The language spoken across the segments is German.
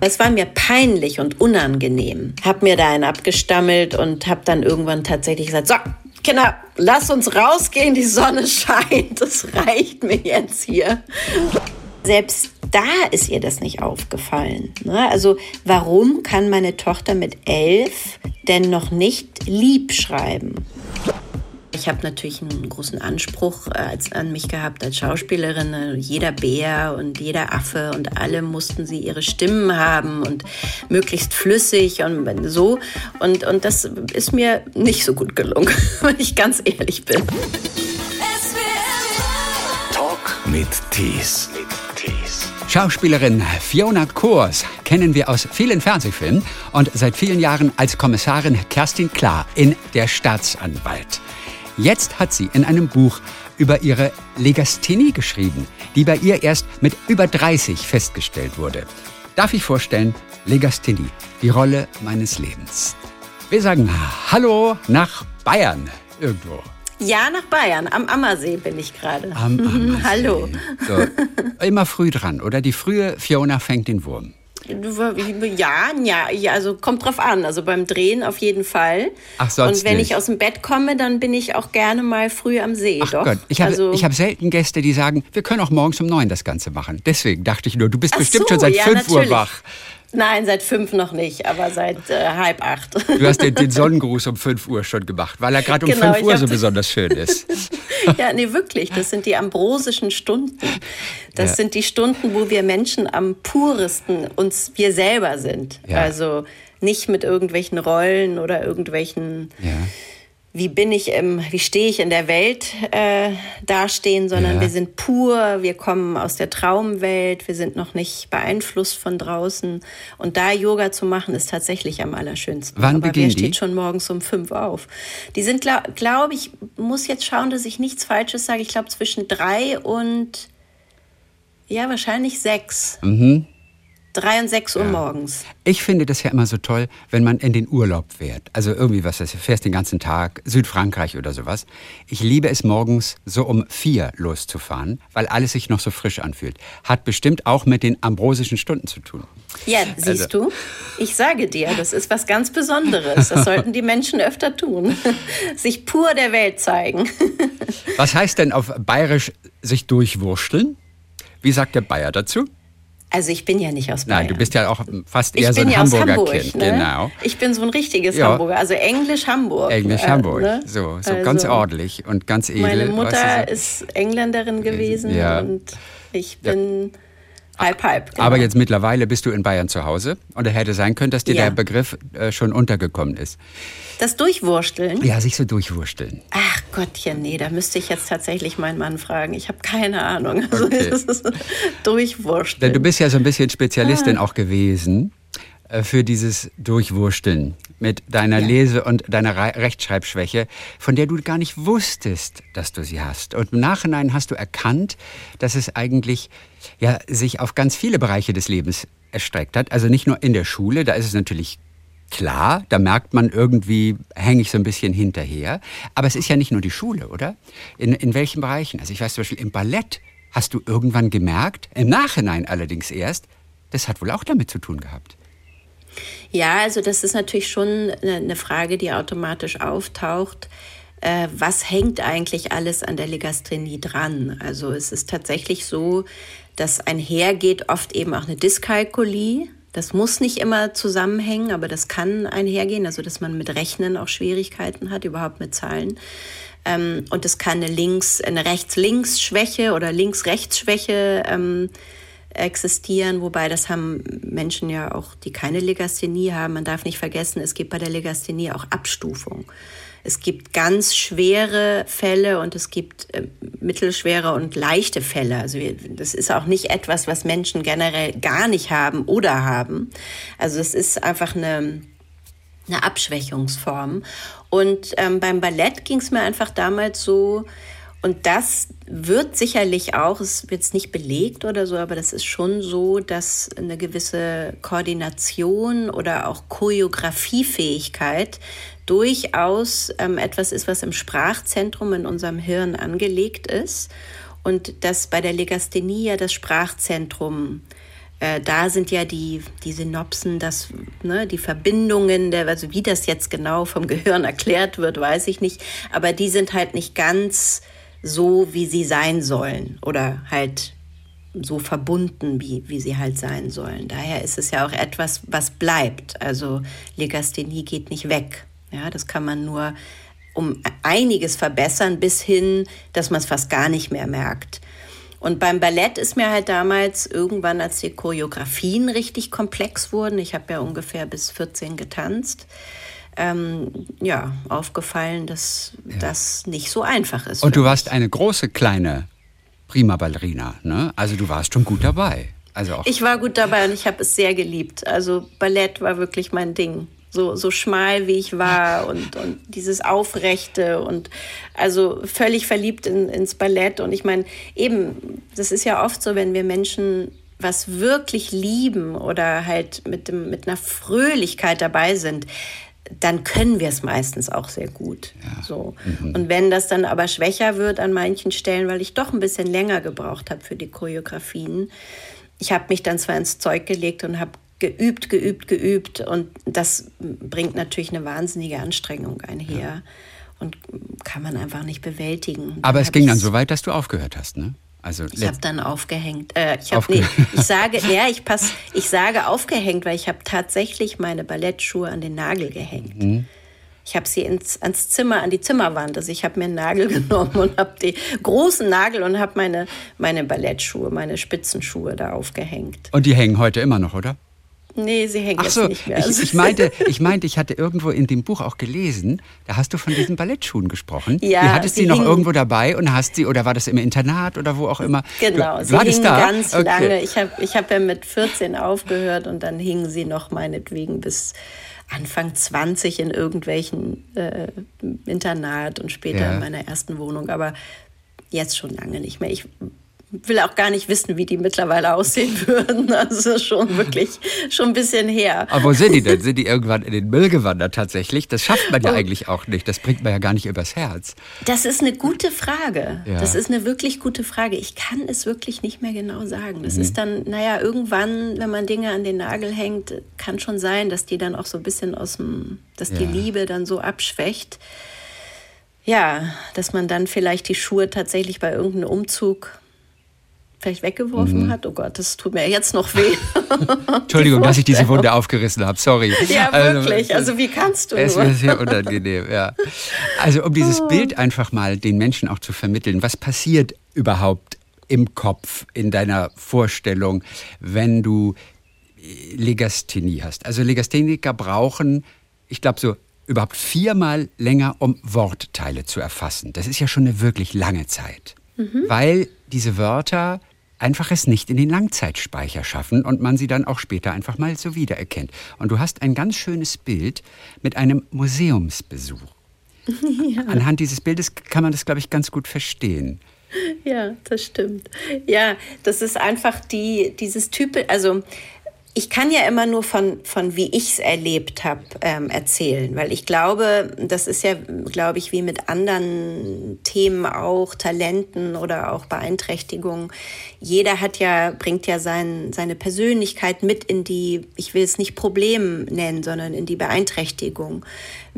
Es war mir peinlich und unangenehm. Hab mir da einen abgestammelt und hab dann irgendwann tatsächlich gesagt, so, Kinder, lass uns rausgehen, die Sonne scheint, das reicht mir jetzt hier. Selbst da ist ihr das nicht aufgefallen. Ne? Also warum kann meine Tochter mit elf denn noch nicht lieb schreiben? Ich habe natürlich einen großen Anspruch äh, als, an mich gehabt als Schauspielerin. Jeder Bär und jeder Affe und alle mussten sie ihre Stimmen haben und möglichst flüssig und so. Und, und das ist mir nicht so gut gelungen, wenn ich ganz ehrlich bin. Talk mit Tees. Schauspielerin Fiona Kors kennen wir aus vielen Fernsehfilmen und seit vielen Jahren als Kommissarin Kerstin Klar in Der Staatsanwalt. Jetzt hat sie in einem Buch über ihre Legasthenie geschrieben, die bei ihr erst mit über 30 festgestellt wurde. Darf ich vorstellen, Legasthenie, die Rolle meines Lebens. Wir sagen Hallo nach Bayern irgendwo. Ja, nach Bayern. Am Ammersee bin ich gerade. Am Ammersee. Hallo. So, immer früh dran, oder? Die frühe Fiona fängt den Wurm. Ja, ja, ja, also kommt drauf an. Also beim Drehen auf jeden Fall. Ach, sonst Und wenn nicht. ich aus dem Bett komme, dann bin ich auch gerne mal früh am See. Ach doch. Gott, ich habe also, ich hab selten Gäste, die sagen, wir können auch morgens um neun das Ganze machen. Deswegen dachte ich nur, du bist Ach bestimmt so, schon seit ja, fünf Uhr natürlich. wach. Nein, seit fünf noch nicht, aber seit äh, halb acht. Du hast den, den Sonnengruß um 5 Uhr schon gemacht, weil er gerade um Genau, 5 ich Uhr so besonders schön ist. ja, nee, wirklich. Das sind die ambrosischen Stunden. Das Ja. sind die Stunden, wo wir Menschen am puresten uns wir selber sind. Ja. Also nicht mit irgendwelchen Rollen oder irgendwelchen Ja. Wie bin ich im, wie stehe ich in der Welt äh, dastehen, sondern Ja. wir sind pur, wir kommen aus der Traumwelt, wir sind noch nicht beeinflusst von draußen. Und da Yoga zu machen, ist tatsächlich am allerschönsten. Wann Aber beginnen wer steht die? schon morgens um fünf auf? Die sind, glaube glaub ich, muss jetzt schauen, dass ich nichts Falsches sage. Ich glaube zwischen drei und ja, wahrscheinlich sechs. Mhm. Drei und sechs Uhr morgens. Ich finde das ja immer so toll, wenn man in den Urlaub fährt. Also irgendwie, was das, fährst den ganzen Tag, Südfrankreich oder sowas. Ich liebe es morgens so um vier loszufahren, weil alles sich noch so frisch anfühlt. Hat bestimmt auch mit den ambrosischen Stunden zu tun. Ja, siehst du? Ich sage dir, das ist was ganz Besonderes. Das sollten die Menschen öfter tun. Sich pur der Welt zeigen. Was heißt denn auf Bayerisch sich durchwursteln? Wie sagt der Bayer dazu? Also ich bin ja nicht aus Bayern. Nein, du bist ja auch fast eher so ein ja aus Hamburger Hamburg, Kind. ne? Genau. Ich bin so ein richtiges Ja. Hamburger, also Englisch Hamburg. Englisch äh, Hamburg. ne? So, so Also, ganz ordentlich und ganz edel. Meine Mutter ist Engländerin gewesen Ja. und ich bin halb halb. Genau. Aber jetzt mittlerweile bist du in Bayern zu Hause und es hätte sein können, dass dir Ja. der Begriff äh, schon untergekommen ist. das Durchwursteln. Ja, sich so durchwursteln. Ach Gottchen, nee, da müsste ich jetzt tatsächlich meinen Mann fragen. Ich habe keine Ahnung. Also Okay. das ist Durchwursteln. Denn du bist ja so ein bisschen Spezialistin Ah. auch gewesen äh, für dieses Durchwursteln mit deiner Ja. Lese- und deiner Re Rechtschreibschwäche, von der du gar nicht wusstest, dass du sie hast. Und im Nachhinein hast du erkannt, dass es eigentlich ja, sich auf ganz viele Bereiche des Lebens erstreckt hat. Also nicht nur in der Schule, da ist es natürlich klar, da merkt man irgendwie, hänge ich so ein bisschen hinterher. Aber es ist ja nicht nur die Schule, oder? In, in welchen Bereichen? Also ich weiß zum Beispiel im Ballett hast du irgendwann gemerkt, im Nachhinein allerdings erst, das hat wohl auch damit zu tun gehabt. Ja, also das ist natürlich schon eine Frage, die automatisch auftaucht. Äh, was hängt eigentlich alles an der Legasthenie dran? Also es ist tatsächlich so, dass einhergeht oft eben auch eine Dyskalkulie. Das muss nicht immer zusammenhängen, aber das kann einhergehen, also dass man mit Rechnen auch Schwierigkeiten hat, überhaupt mit Zahlen. Ähm, und es kann eine Links-, eine Rechts-Links-Schwäche oder Links-Rechts-Schwäche ähm, existieren, wobei das haben Menschen ja auch, die keine Legasthenie haben. Man darf nicht vergessen, es gibt bei der Legasthenie auch Abstufung. Es gibt ganz schwere Fälle und es gibt äh, mittelschwere und leichte Fälle. Also wir, das ist auch nicht etwas, was Menschen generell gar nicht haben oder haben. Also es ist einfach eine, eine Abschwächungsform. Und ähm, beim Ballett ging es mir einfach damals so, und das wird sicherlich auch, es wird nicht belegt oder so, aber das ist schon so, dass eine gewisse Koordination oder auch Choreografiefähigkeit durchaus ähm, etwas ist, was im Sprachzentrum in unserem Hirn angelegt ist. Und dass bei der Legasthenie ja das Sprachzentrum äh, da sind ja die, die Synopsen, das, ne, die Verbindungen, der, also wie das jetzt genau vom Gehirn erklärt wird, weiß ich nicht. Aber die sind halt nicht ganz so, wie sie sein sollen. Oder halt so verbunden, wie, wie sie halt sein sollen. Daher ist es ja auch etwas, was bleibt. Also Legasthenie geht nicht weg. Ja, das kann man nur um einiges verbessern, bis hin, dass man es fast gar nicht mehr merkt. Und beim Ballett ist mir halt damals irgendwann, als die Choreografien richtig komplex wurden, ich habe ja ungefähr bis 14 getanzt, ähm, ja, aufgefallen, dass ja. das nicht so einfach ist. Und du warst eine große, kleine Prima Ballerina, ne? Also du warst schon gut dabei. Also auch ich war gut dabei und ich habe es sehr geliebt. Also Ballett war wirklich mein Ding so, so schmal wie ich war und, und dieses Aufrechte und also völlig verliebt in, ins Ballett. Und ich meine, eben, das ist ja oft so, wenn wir Menschen was wirklich lieben oder halt mit, dem, mit einer Fröhlichkeit dabei sind, dann können wir es meistens auch sehr gut. Ja. So. Mhm. Und wenn das dann aber schwächer wird an manchen Stellen, weil ich doch ein bisschen länger gebraucht habe für die Choreografien, ich habe mich dann zwar ins Zeug gelegt und habe geübt, geübt, geübt. Und das bringt natürlich eine wahnsinnige Anstrengung einher. Ja. Und kann man einfach nicht bewältigen. Aber es ging dann so weit, dass du aufgehört hast, ne? Also ich habe dann aufgehängt. Äh, ich, hab, nee, ich sage, ja, ich pass, ich sage aufgehängt, weil ich habe tatsächlich meine Ballettschuhe an den Nagel gehängt. Mhm. Ich habe sie ins, ans Zimmer, an die Zimmerwand. Also ich habe mir einen Nagel genommen und habe den großen Nagel und habe meine, meine Ballettschuhe, meine Spitzenschuhe da aufgehängt. Und die hängen heute immer noch, oder? Nee, sie hängen Ach so, jetzt nicht mehr. Ich, ich, meinte, ich meinte, ich hatte irgendwo in dem Buch auch gelesen, da hast du von diesen Ballettschuhen gesprochen. Ja, du hattest sie, noch irgendwo dabei und hast sie, oder war das im Internat oder wo auch immer? Genau, du, sie du hingen da? ganz okay. lange. Ich habe ich hab ja mit 14 aufgehört und dann hingen sie noch meinetwegen bis Anfang 20 in irgendwelchen äh, Internat und später ja. in meiner ersten Wohnung. Aber jetzt schon lange nicht mehr. Ich will auch gar nicht wissen, wie die mittlerweile aussehen würden. Also schon wirklich schon ein bisschen her. Aber wo sind die denn? Sind die irgendwann in den Müll gewandert tatsächlich? Das schafft man ja oh. eigentlich auch nicht. Das bringt man ja gar nicht übers Herz. Das ist eine gute Frage. Ja. Das ist eine wirklich gute Frage. Ich kann es wirklich nicht mehr genau sagen. Das mhm. ist dann, naja, irgendwann, wenn man Dinge an den Nagel hängt, kann schon sein, dass die dann auch so ein bisschen aus dem, dass ja. die Liebe dann so abschwächt. Ja, dass man dann vielleicht die Schuhe tatsächlich bei irgendeinem Umzug vielleicht weggeworfen mhm. hat. Oh Gott, das tut mir jetzt noch weh. Entschuldigung, dass ich diese Wunde aufgerissen habe. Sorry. Ja, also, wirklich. Also, also wie kannst du es nur? Es ist sehr unangenehm, ja. Also um dieses oh. Bild einfach mal den Menschen auch zu vermitteln, was passiert überhaupt im Kopf, in deiner Vorstellung, wenn du äh, Legasthenie hast? Also Legastheniker brauchen, ich glaube so überhaupt viermal länger, um Wortteile zu erfassen. Das ist ja schon eine wirklich lange Zeit. Mhm. Weil diese Wörter einfach es nicht in den Langzeitspeicher schaffen und man sie dann auch später einfach mal so wiedererkennt. Und du hast ein ganz schönes Bild mit einem Museumsbesuch. Ja. Anhand dieses Bildes kann man das, glaube ich, ganz gut verstehen. Ja, das stimmt. Ja, das ist einfach die, dieses Typ, also ich kann ja immer nur von, von wie ich es erlebt habe, ähm, erzählen, weil ich glaube, das ist ja, glaube ich, wie mit anderen Themen auch, Talenten oder auch Beeinträchtigungen. Jeder hat ja, bringt ja sein, seine Persönlichkeit mit in die, ich will es nicht Problem nennen, sondern in die Beeinträchtigung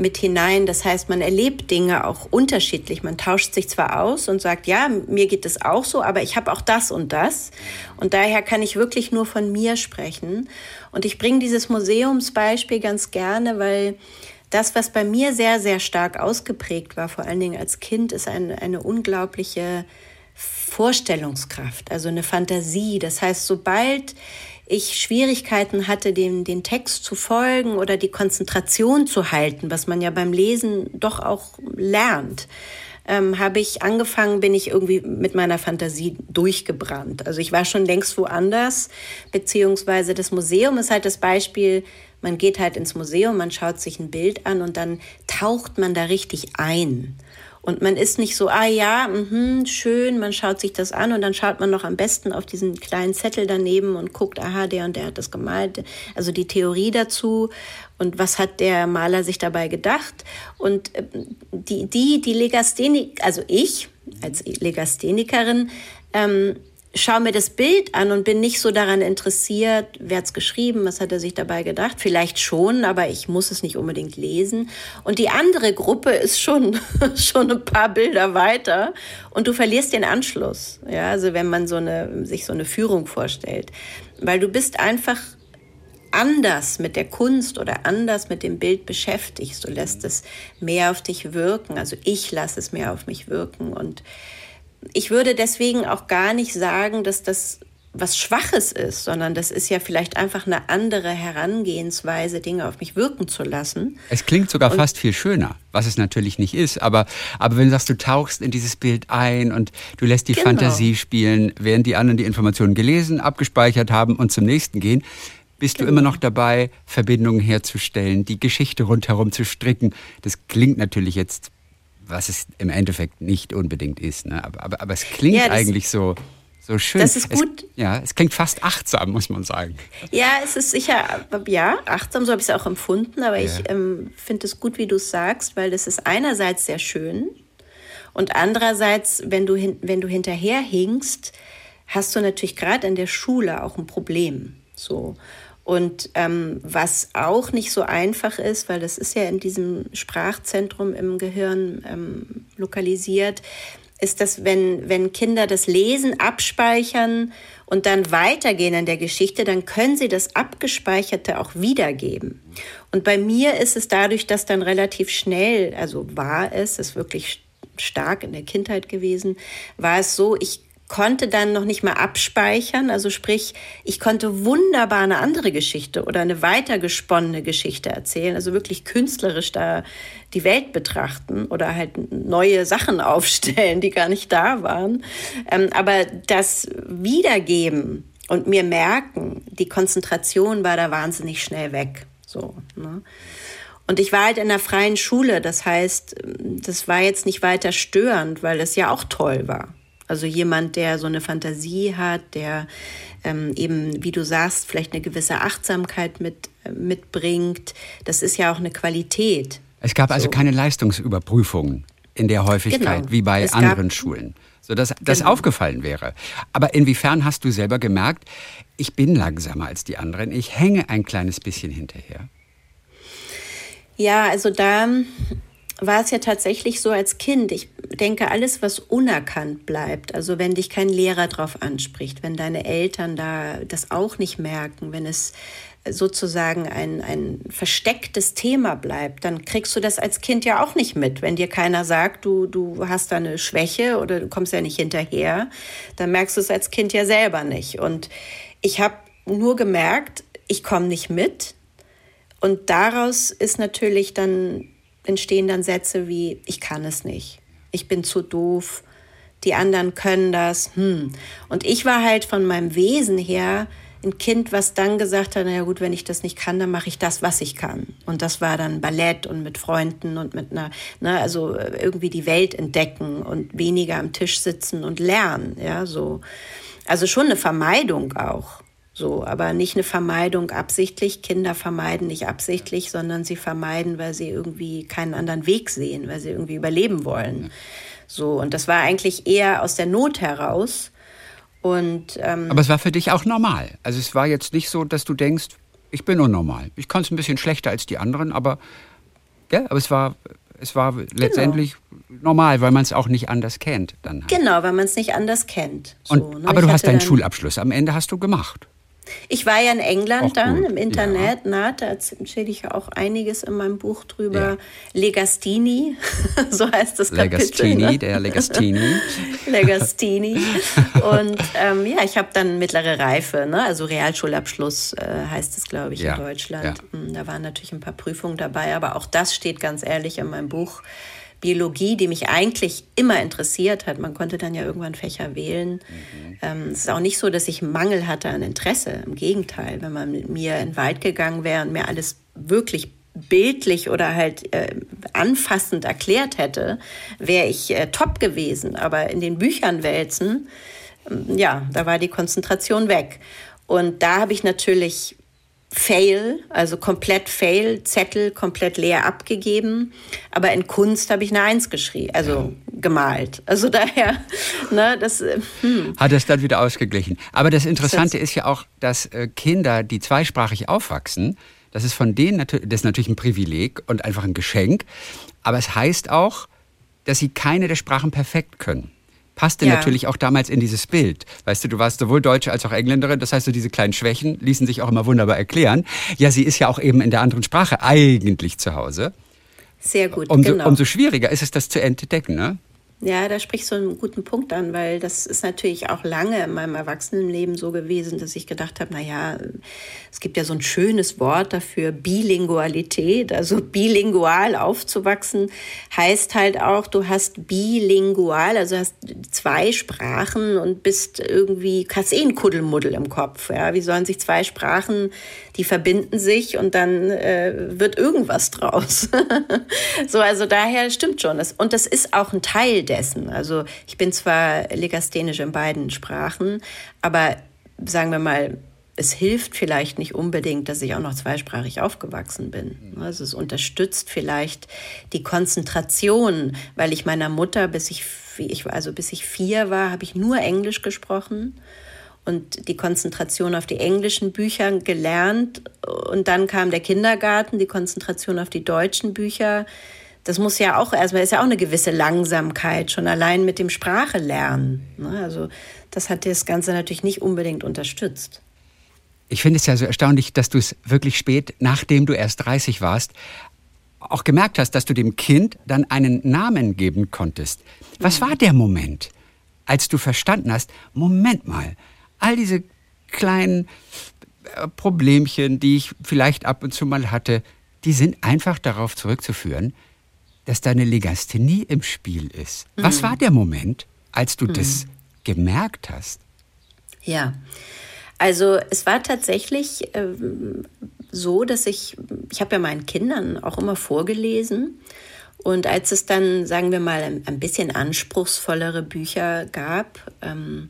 mit hinein. Das heißt, man erlebt Dinge auch unterschiedlich. Man tauscht sich zwar aus und sagt, ja, mir geht es auch so, aber ich habe auch das und das. Und daher kann ich wirklich nur von mir sprechen. Und ich bringe dieses Museumsbeispiel ganz gerne, weil das, was bei mir sehr, sehr stark ausgeprägt war, vor allen Dingen als Kind, ist eine, eine unglaubliche Vorstellungskraft, also eine Fantasie. Das heißt, sobald ich Schwierigkeiten hatte, dem, den Text zu folgen oder die Konzentration zu halten, was man ja beim Lesen doch auch lernt, ähm, habe ich angefangen, bin ich irgendwie mit meiner Fantasie durchgebrannt. Also ich war schon längst woanders, beziehungsweise das Museum ist halt das Beispiel, man geht halt ins Museum, man schaut sich ein Bild an und dann taucht man da richtig ein. Und man ist nicht so, ah ja, mh, schön, man schaut sich das an und dann schaut man noch am besten auf diesen kleinen Zettel daneben und guckt, aha, der und der hat das gemalt. Also die Theorie dazu und was hat der Maler sich dabei gedacht. Und äh, die, die, die Legasthenik, also ich als Legasthenikerin, ähm, schaue mir das Bild an und bin nicht so daran interessiert, wer hat's geschrieben, was hat er sich dabei gedacht. Vielleicht schon, aber ich muss es nicht unbedingt lesen. Und die andere Gruppe ist schon, schon ein paar Bilder weiter und du verlierst den Anschluss. Ja, also wenn man so eine, sich so eine Führung vorstellt. Weil du bist einfach anders mit der Kunst oder anders mit dem Bild beschäftigt. Du lässt es mehr auf dich wirken. Also ich lasse es mehr auf mich wirken und ich würde deswegen auch gar nicht sagen, dass das was Schwaches ist, sondern das ist ja vielleicht einfach eine andere Herangehensweise, Dinge auf mich wirken zu lassen. Es klingt sogar und fast viel schöner, was es natürlich nicht ist. Aber, aber wenn du sagst, du tauchst in dieses Bild ein und du lässt die genau. Fantasie spielen, während die anderen die Informationen gelesen, abgespeichert haben und zum nächsten gehen, bist genau. du immer noch dabei, Verbindungen herzustellen, die Geschichte rundherum zu stricken. Das klingt natürlich jetzt was es im Endeffekt nicht unbedingt ist. Ne? Aber, aber, aber es klingt ja, eigentlich so, so schön. Das ist gut. Es, ja, es klingt fast achtsam, muss man sagen. Ja, es ist sicher, ja, achtsam, so habe ich es auch empfunden, aber ja. ich ähm, finde es gut, wie du es sagst, weil es ist einerseits sehr schön und andererseits, wenn du, hin, wenn du hinterher hinkst, hast du natürlich gerade in der Schule auch ein Problem. So. Und ähm, was auch nicht so einfach ist, weil das ist ja in diesem Sprachzentrum im Gehirn ähm, lokalisiert, ist, dass wenn, wenn Kinder das Lesen abspeichern und dann weitergehen in der Geschichte, dann können sie das Abgespeicherte auch wiedergeben. Und bei mir ist es dadurch, dass dann relativ schnell, also war es, ist wirklich stark in der Kindheit gewesen, war es so, ich konnte dann noch nicht mal abspeichern. Also sprich, ich konnte wunderbar eine andere Geschichte oder eine weitergesponnene Geschichte erzählen. Also wirklich künstlerisch da die Welt betrachten oder halt neue Sachen aufstellen, die gar nicht da waren. Ähm, aber das Wiedergeben und mir merken, die Konzentration war da wahnsinnig schnell weg. So, ne? Und ich war halt in einer freien Schule, das heißt, das war jetzt nicht weiter störend, weil es ja auch toll war. Also jemand, der so eine Fantasie hat, der ähm, eben, wie du sagst, vielleicht eine gewisse Achtsamkeit mit, äh, mitbringt. Das ist ja auch eine Qualität. Es gab also so. also keine Leistungsüberprüfungen in der Häufigkeit genau. wie bei es anderen Schulen, sodass das genau. aufgefallen wäre. Aber inwiefern hast du selber gemerkt, ich bin langsamer als die anderen, ich hänge ein kleines bisschen hinterher? Ja, also da war es ja tatsächlich so als Kind. Ich denke, alles, was unerkannt bleibt, also wenn dich kein Lehrer drauf anspricht, wenn deine Eltern da das auch nicht merken, wenn es sozusagen ein, ein verstecktes Thema bleibt, dann kriegst du das als Kind ja auch nicht mit. Wenn dir keiner sagt, du, du hast da eine Schwäche oder du kommst ja nicht hinterher, dann merkst du es als Kind ja selber nicht. Und ich habe nur gemerkt, ich komme nicht mit. Und daraus ist natürlich dann entstehen dann Sätze wie, ich kann es nicht, ich bin zu doof, die anderen können das. Hm. Und ich war halt von meinem Wesen her ein Kind, was dann gesagt hat, naja gut, wenn ich das nicht kann, dann mache ich das, was ich kann. Und das war dann Ballett und mit Freunden und mit einer, ne, also irgendwie die Welt entdecken und weniger am Tisch sitzen und lernen, ja, so. Also schon eine Vermeidung auch. So, aber nicht eine Vermeidung absichtlich. Kinder vermeiden nicht absichtlich, sondern sie vermeiden, weil sie irgendwie keinen anderen Weg sehen, weil sie irgendwie überleben wollen. So, und das war eigentlich eher aus der Not heraus. Und, ähm, aber es war für dich auch normal. Also es war jetzt nicht so, dass du denkst, ich bin unnormal. Ich kann es ein bisschen schlechter als die anderen, aber, ja, aber es war, es war letztendlich genau. normal, weil man es auch nicht anders kennt. Dann halt. Genau, weil man es nicht anders kennt. So, Und, ne? Aber ich du hast deinen Schulabschluss am Ende hast du gemacht. Ich war ja in England auch dann gut. im Internet, ja. na, da erzähle ich ja auch einiges in meinem Buch drüber. Ja. Legastini, so heißt das Legastini, Kapitel. Ne? der Legastini. Legastini. Und ähm, ja, ich habe dann mittlere Reife, ne? also Realschulabschluss äh, heißt es, glaube ich, ja. in Deutschland. Hm, da waren natürlich ein paar Prüfungen dabei, aber auch das steht ganz ehrlich in meinem Buch. Biologie, die mich eigentlich immer interessiert hat. Man konnte dann ja irgendwann Fächer wählen. Mhm. Ähm, es ist auch nicht so, dass ich Mangel hatte an Interesse. Im Gegenteil, wenn man mit mir in den Wald gegangen wäre und mir alles wirklich bildlich oder halt äh, anfassend erklärt hätte, wäre ich äh, top gewesen. Aber in den Büchern wälzen, äh, ja, da war die Konzentration weg. Und da habe ich natürlich Fail, also komplett Fail, Zettel komplett leer abgegeben. Aber in Kunst habe ich eine Eins geschrieben, also ja. gemalt. Also daher, ne, das. Äh, hm. Hat es dann wieder ausgeglichen. Aber das Interessante das ist ja auch, dass äh, Kinder, die zweisprachig aufwachsen, das ist von denen natürlich, das ist natürlich ein Privileg und einfach ein Geschenk. Aber es heißt auch, dass sie keine der Sprachen perfekt können passte ja. natürlich auch damals in dieses Bild. Weißt du, du warst sowohl Deutsche als auch Engländerin, das heißt, so diese kleinen Schwächen ließen sich auch immer wunderbar erklären. Ja, sie ist ja auch eben in der anderen Sprache eigentlich zu Hause. Sehr gut, umso, genau. Umso schwieriger ist es, das zu entdecken, ne? Ja, da sprichst du einen guten Punkt an, weil das ist natürlich auch lange in meinem Erwachsenenleben so gewesen, dass ich gedacht habe, na ja, es gibt ja so ein schönes Wort dafür, Bilingualität, also bilingual aufzuwachsen heißt halt auch, du hast bilingual, also hast zwei Sprachen und bist irgendwie, hast eh im Kopf, ja, wie sollen sich zwei Sprachen, die verbinden sich und dann äh, wird irgendwas draus. so, also daher stimmt schon. Und das ist auch ein Teil dessen. Also ich bin zwar legasthenisch in beiden Sprachen, aber sagen wir mal, es hilft vielleicht nicht unbedingt, dass ich auch noch zweisprachig aufgewachsen bin. Also es unterstützt vielleicht die Konzentration, weil ich meiner Mutter, bis ich, also bis ich vier war, habe ich nur Englisch gesprochen und die Konzentration auf die englischen Bücher gelernt. Und dann kam der Kindergarten, die Konzentration auf die deutschen Bücher das muss ja auch erstmal, ist ja auch eine gewisse Langsamkeit, schon allein mit dem Sprache lernen. Ne? Also das hat das Ganze natürlich nicht unbedingt unterstützt. Ich finde es ja so erstaunlich, dass du es wirklich spät, nachdem du erst 30 warst, auch gemerkt hast, dass du dem Kind dann einen Namen geben konntest. Was mhm. war der Moment, als du verstanden hast, Moment mal, all diese kleinen äh, Problemchen, die ich vielleicht ab und zu mal hatte, die sind einfach darauf zurückzuführen, dass deine Legasthenie im Spiel ist. Mhm. Was war der Moment, als du mhm. das gemerkt hast? Ja, also es war tatsächlich äh, so, dass ich, ich habe ja meinen Kindern auch immer vorgelesen. Und als es dann, sagen wir mal, ein, ein bisschen anspruchsvollere Bücher gab, ähm,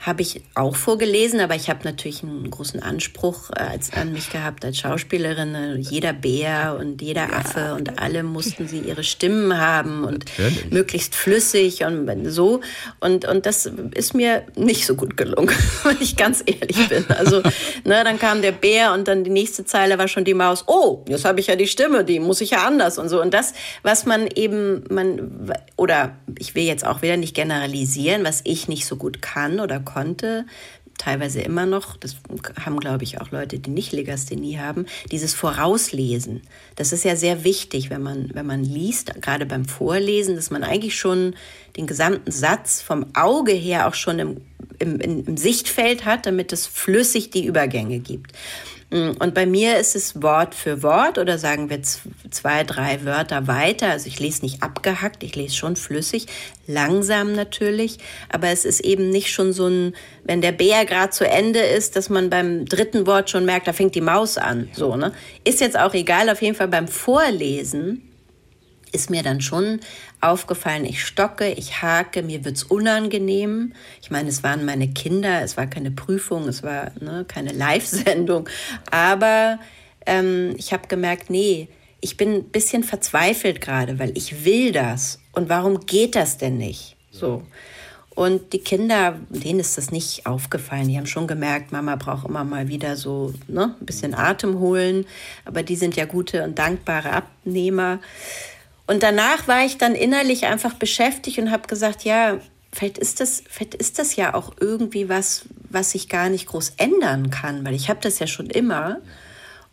habe ich auch vorgelesen, aber ich habe natürlich einen großen Anspruch äh, als, an mich gehabt als Schauspielerin. Äh, jeder Bär und jeder ja. Affe und alle mussten sie ihre Stimmen haben und natürlich. möglichst flüssig und so. Und, und das ist mir nicht so gut gelungen, wenn ich ganz ehrlich bin. Also, ne, dann kam der Bär und dann die nächste Zeile war schon die Maus. Oh, jetzt habe ich ja die Stimme, die muss ich ja anders und so. Und das, was man eben, man, oder ich will jetzt auch wieder nicht generalisieren, was ich nicht so gut kann oder konnte, teilweise immer noch, das haben, glaube ich, auch Leute, die nicht Legasthenie haben, dieses Vorauslesen. Das ist ja sehr wichtig, wenn man, wenn man liest, gerade beim Vorlesen, dass man eigentlich schon den gesamten Satz vom Auge her auch schon im, im, im Sichtfeld hat, damit es flüssig die Übergänge gibt. Mm, und bei mir ist es Wort für Wort oder sagen wir zwei, drei Wörter weiter. Also ich lese nicht abgehackt, ich lese schon flüssig, langsam natürlich, aber es ist eben nicht schon so ein, wenn der Bär gerade zu Ende ist, dass man beim dritten Wort schon merkt, da fängt die Maus an. So, ne? Ist jetzt auch egal, auf jeden Fall beim Vorlesen ist mir dann schon aufgefallen, ich stocke, ich hake, mir wird's unangenehm. Ich meine, es waren meine Kinder, es war keine Prüfung, es war ne, keine Live-Sendung, aber ähm, ich habe gemerkt, nee, ich bin ein bisschen verzweifelt gerade, weil ich will das. Und warum geht das denn nicht? So. Und die Kinder, denen ist das nicht aufgefallen. Die haben schon gemerkt, Mama braucht immer mal wieder so ne, ein bisschen Atem holen. Aber die sind ja gute und dankbare Abnehmer. Und danach war ich dann innerlich einfach beschäftigt und habe gesagt, ja, vielleicht ist das, vielleicht ist das ja auch irgendwie was, was ich gar nicht groß ändern kann, weil ich habe das ja schon immer.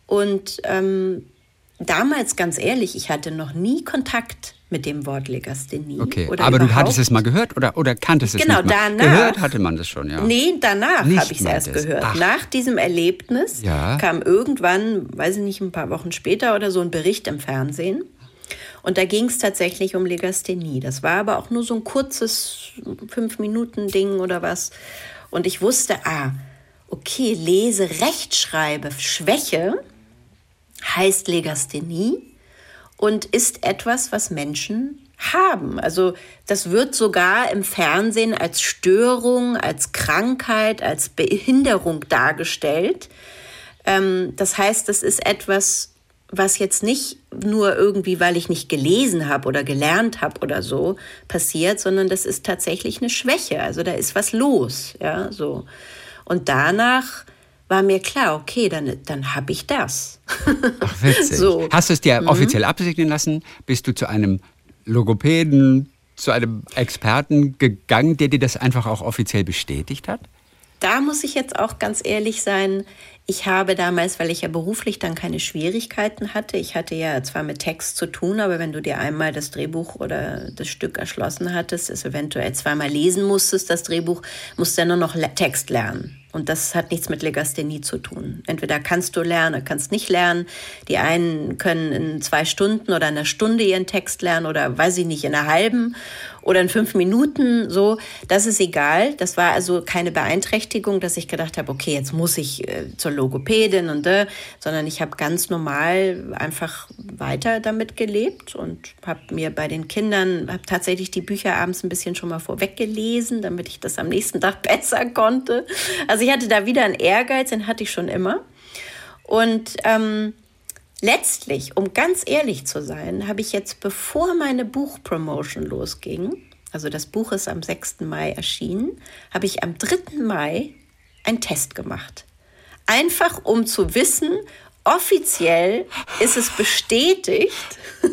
Und ähm, damals, ganz ehrlich, ich hatte noch nie Kontakt mit dem Wort Legasthenie. Okay, aber du hattest es mal gehört oder, oder kanntest es genau, nicht mal? Genau, danach. Gehört hatte man das schon, ja. Nee, danach habe ich es erst gehört. Ach. Nach diesem Erlebnis ja. kam irgendwann, weiß ich nicht, ein paar Wochen später oder so ein Bericht im Fernsehen. Und da ging es tatsächlich um Legasthenie. Das war aber auch nur so ein kurzes Fünf-Minuten-Ding oder was. Und ich wusste, ah, okay, Lese, Rechtschreibe, Schwäche heißt Legasthenie und ist etwas, was Menschen haben. Also das wird sogar im Fernsehen als Störung, als Krankheit, als Behinderung dargestellt. Ähm, das heißt, das ist etwas, was jetzt nicht nur irgendwie, weil ich nicht gelesen habe oder gelernt habe oder so passiert, sondern das ist tatsächlich eine Schwäche. Also da ist was los, ja, so. Und danach war mir klar, okay, dann, dann habe ich das. Ach, witzig. So. Hast du es dir mhm. offiziell absegnen lassen? Bist du zu einem Logopäden, zu einem Experten gegangen, der dir das einfach auch offiziell bestätigt hat? Da muss ich jetzt auch ganz ehrlich sein, ich habe damals, weil ich ja beruflich dann keine Schwierigkeiten hatte, ich hatte ja zwar mit Text zu tun, aber wenn du dir einmal das Drehbuch oder das Stück erschlossen hattest, es eventuell zweimal lesen musstest, das Drehbuch, musst du ja nur noch Text lernen. Und das hat nichts mit Legasthenie zu tun. Entweder kannst du lernen, kannst nicht lernen. Die einen können in zwei Stunden oder einer Stunde ihren Text lernen oder weiß ich nicht, in einer halben oder in fünf Minuten so. Das ist egal. Das war also keine Beeinträchtigung, dass ich gedacht habe, okay, jetzt muss ich äh, zur Logopädin und äh, sondern ich habe ganz normal einfach weiter damit gelebt und habe mir bei den Kindern, habe tatsächlich die Bücher abends ein bisschen schon mal vorweg gelesen, damit ich das am nächsten Tag besser konnte. Also ich hatte da wieder einen Ehrgeiz, den hatte ich schon immer. Und ähm, Letztlich, um ganz ehrlich zu sein, habe ich jetzt, bevor meine Buchpromotion losging, also das Buch ist am 6. Mai erschienen, habe ich am 3. Mai einen Test gemacht. Einfach um zu wissen, offiziell ist es bestätigt.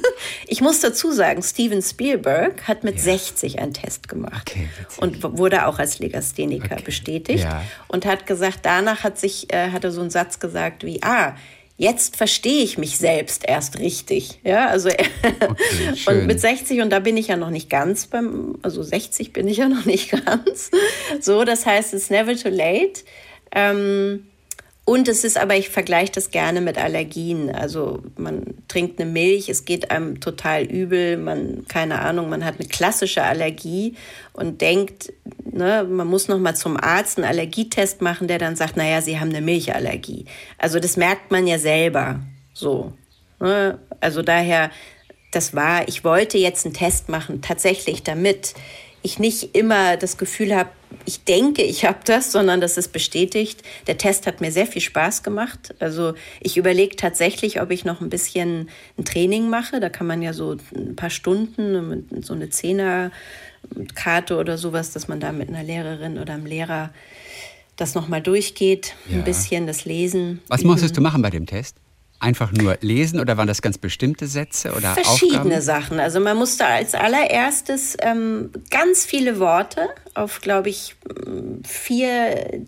Ich muss dazu sagen, Steven Spielberg hat mit ja. 60 einen Test gemacht okay, und wurde auch als Legastheniker okay. bestätigt ja. und hat gesagt, danach hat sich äh, hat er so einen Satz gesagt wie ah jetzt verstehe ich mich selbst erst richtig. Ja, also okay, und mit 60 und da bin ich ja noch nicht ganz beim, also 60 bin ich ja noch nicht ganz. So, das heißt, it's never too late. Ähm, und es ist aber, ich vergleiche das gerne mit Allergien. Also man trinkt eine Milch, es geht einem total übel, man, keine Ahnung, man hat eine klassische Allergie und denkt, ne, man muss noch mal zum Arzt einen Allergietest machen, der dann sagt, naja, Sie haben eine Milchallergie. Also das merkt man ja selber so. Ne? Also daher, das war, ich wollte jetzt einen Test machen, tatsächlich damit ich nicht immer das Gefühl habe, ich denke, ich habe das, sondern das ist bestätigt. Der Test hat mir sehr viel Spaß gemacht. Also ich überlege tatsächlich, ob ich noch ein bisschen ein Training mache. Da kann man ja so ein paar Stunden mit so eine Zehnerkarte oder sowas, dass man da mit einer Lehrerin oder einem Lehrer das nochmal durchgeht, ja. ein bisschen das Lesen. Was musstest du machen bei dem Test? Einfach nur lesen oder waren das ganz bestimmte Sätze oder Verschiedene Aufgaben? Sachen. Also man musste als allererstes ähm, ganz viele Worte auf, glaube ich, vier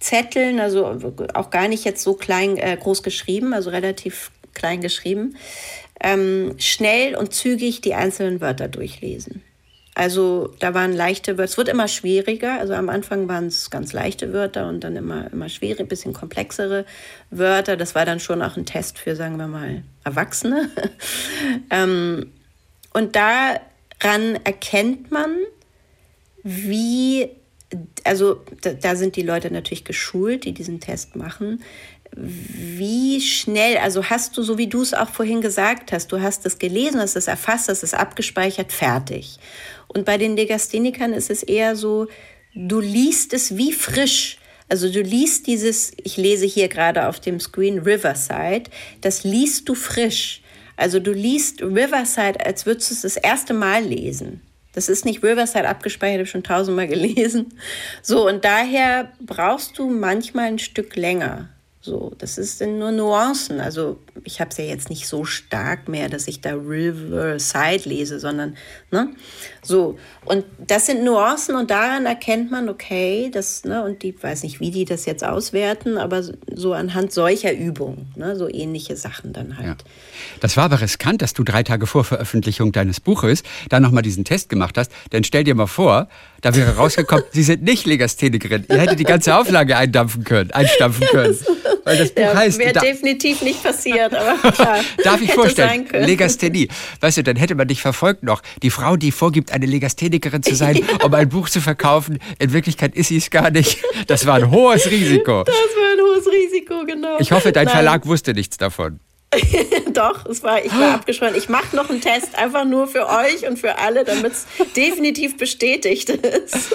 Zetteln, also auch gar nicht jetzt so klein, äh, groß geschrieben, also relativ klein geschrieben, ähm, schnell und zügig die einzelnen Wörter durchlesen. Also da waren leichte Wörter. Es wird immer schwieriger. Also am Anfang waren es ganz leichte Wörter und dann immer, immer schwere, bisschen komplexere Wörter. Das war dann schon auch ein Test für, sagen wir mal, Erwachsene. ähm, und daran erkennt man, wie, also da, da sind die Leute natürlich geschult, die diesen Test machen, wie schnell, also hast du, so wie du es auch vorhin gesagt hast, du hast es gelesen, hast es erfasst, hast es abgespeichert, fertig. Und bei den Legasthenikern ist es eher so, du liest es wie frisch. Also du liest dieses, ich lese hier gerade auf dem Screen Riverside, das liest du frisch. Also du liest Riverside, als würdest du es das erste Mal lesen. Das ist nicht Riverside abgespeichert, habe ich schon tausendmal gelesen. So, und daher brauchst du manchmal ein Stück länger. So, das ist nur Nuancen. Also ich habe es ja jetzt nicht so stark mehr, dass ich da Riverside lese, sondern ne, so. Und das sind Nuancen und daran erkennt man, okay, das ne und die weiß nicht, wie die das jetzt auswerten, aber so anhand solcher Übungen, ne, so ähnliche Sachen dann halt. Ja. Das war aber riskant, dass du drei Tage vor Veröffentlichung deines Buches dann nochmal diesen Test gemacht hast. Denn stell dir mal vor, da wäre rausgekommen, Sie sind nicht Legasthenikerin. Ihr hättet die ganze Auflage eindampfen können, einstampfen können. Weil das Buch ja, heißt. Wäre definitiv nicht passiert, aber klar. Darf ich vorstellen? Legasthenie. Weißt du, dann hätte man dich verfolgt noch. Die Frau, die vorgibt, eine Legasthenikerin zu sein, ja. um ein Buch zu verkaufen. In Wirklichkeit ist sie es gar nicht. Das war ein hohes Risiko. Das war ein hohes Risiko, genau. Ich hoffe, dein Nein. Verlag wusste nichts davon. Doch, es war, ich war abgespannt. Ich mache noch einen Test, einfach nur für euch und für alle, damit es definitiv bestätigt ist.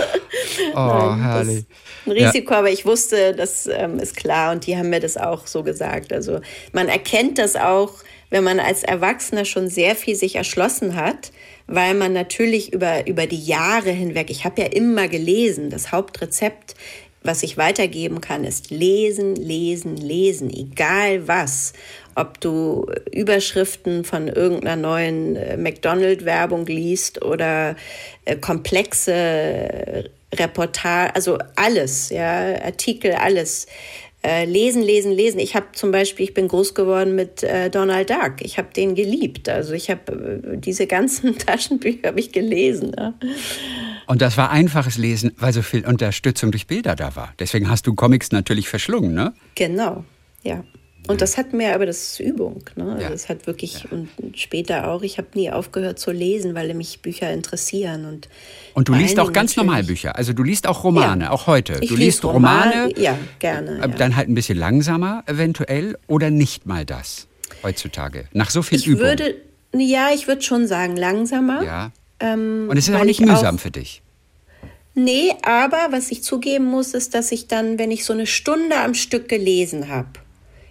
Oh, Nein, herrlich. ein Risiko, ja. aber ich wusste, das ähm, ist klar und die haben mir das auch so gesagt. Also man erkennt das auch, wenn man als Erwachsener schon sehr viel sich erschlossen hat, weil man natürlich über, über die Jahre hinweg, ich habe ja immer gelesen, das Hauptrezept, was ich weitergeben kann, ist lesen, lesen, lesen, egal was. Ob du Überschriften von irgendeiner neuen äh, McDonald-Werbung liest oder äh, komplexe Reportage, also alles, ja, Artikel, alles. Äh, lesen, lesen, lesen. Ich habe zum Beispiel, ich bin groß geworden mit äh, Donald Duck. Ich habe den geliebt. Also ich habe äh, diese ganzen Taschenbücher habe ich gelesen. Ja. Und das war einfaches Lesen, weil so viel Unterstützung durch Bilder da war. Deswegen hast du Comics natürlich verschlungen, ne? Genau, ja. Und das hat mehr, aber das ist Übung. Ne? Ja. es hat wirklich, ja. und später auch, ich habe nie aufgehört zu lesen, weil mich Bücher interessieren. Und, und du liest auch ganz normal Bücher. Also du liest auch Romane, ja. auch heute. Ich du liest Romane. Roman, ja, gerne. Äh, dann halt ein bisschen langsamer eventuell oder nicht mal das heutzutage. Nach so viel ich Übung. Würde, ja, ich würde schon sagen, langsamer. Ja. Ähm, und es ist auch nicht mühsam auch, für dich. Nee, aber was ich zugeben muss, ist, dass ich dann, wenn ich so eine Stunde am Stück gelesen habe,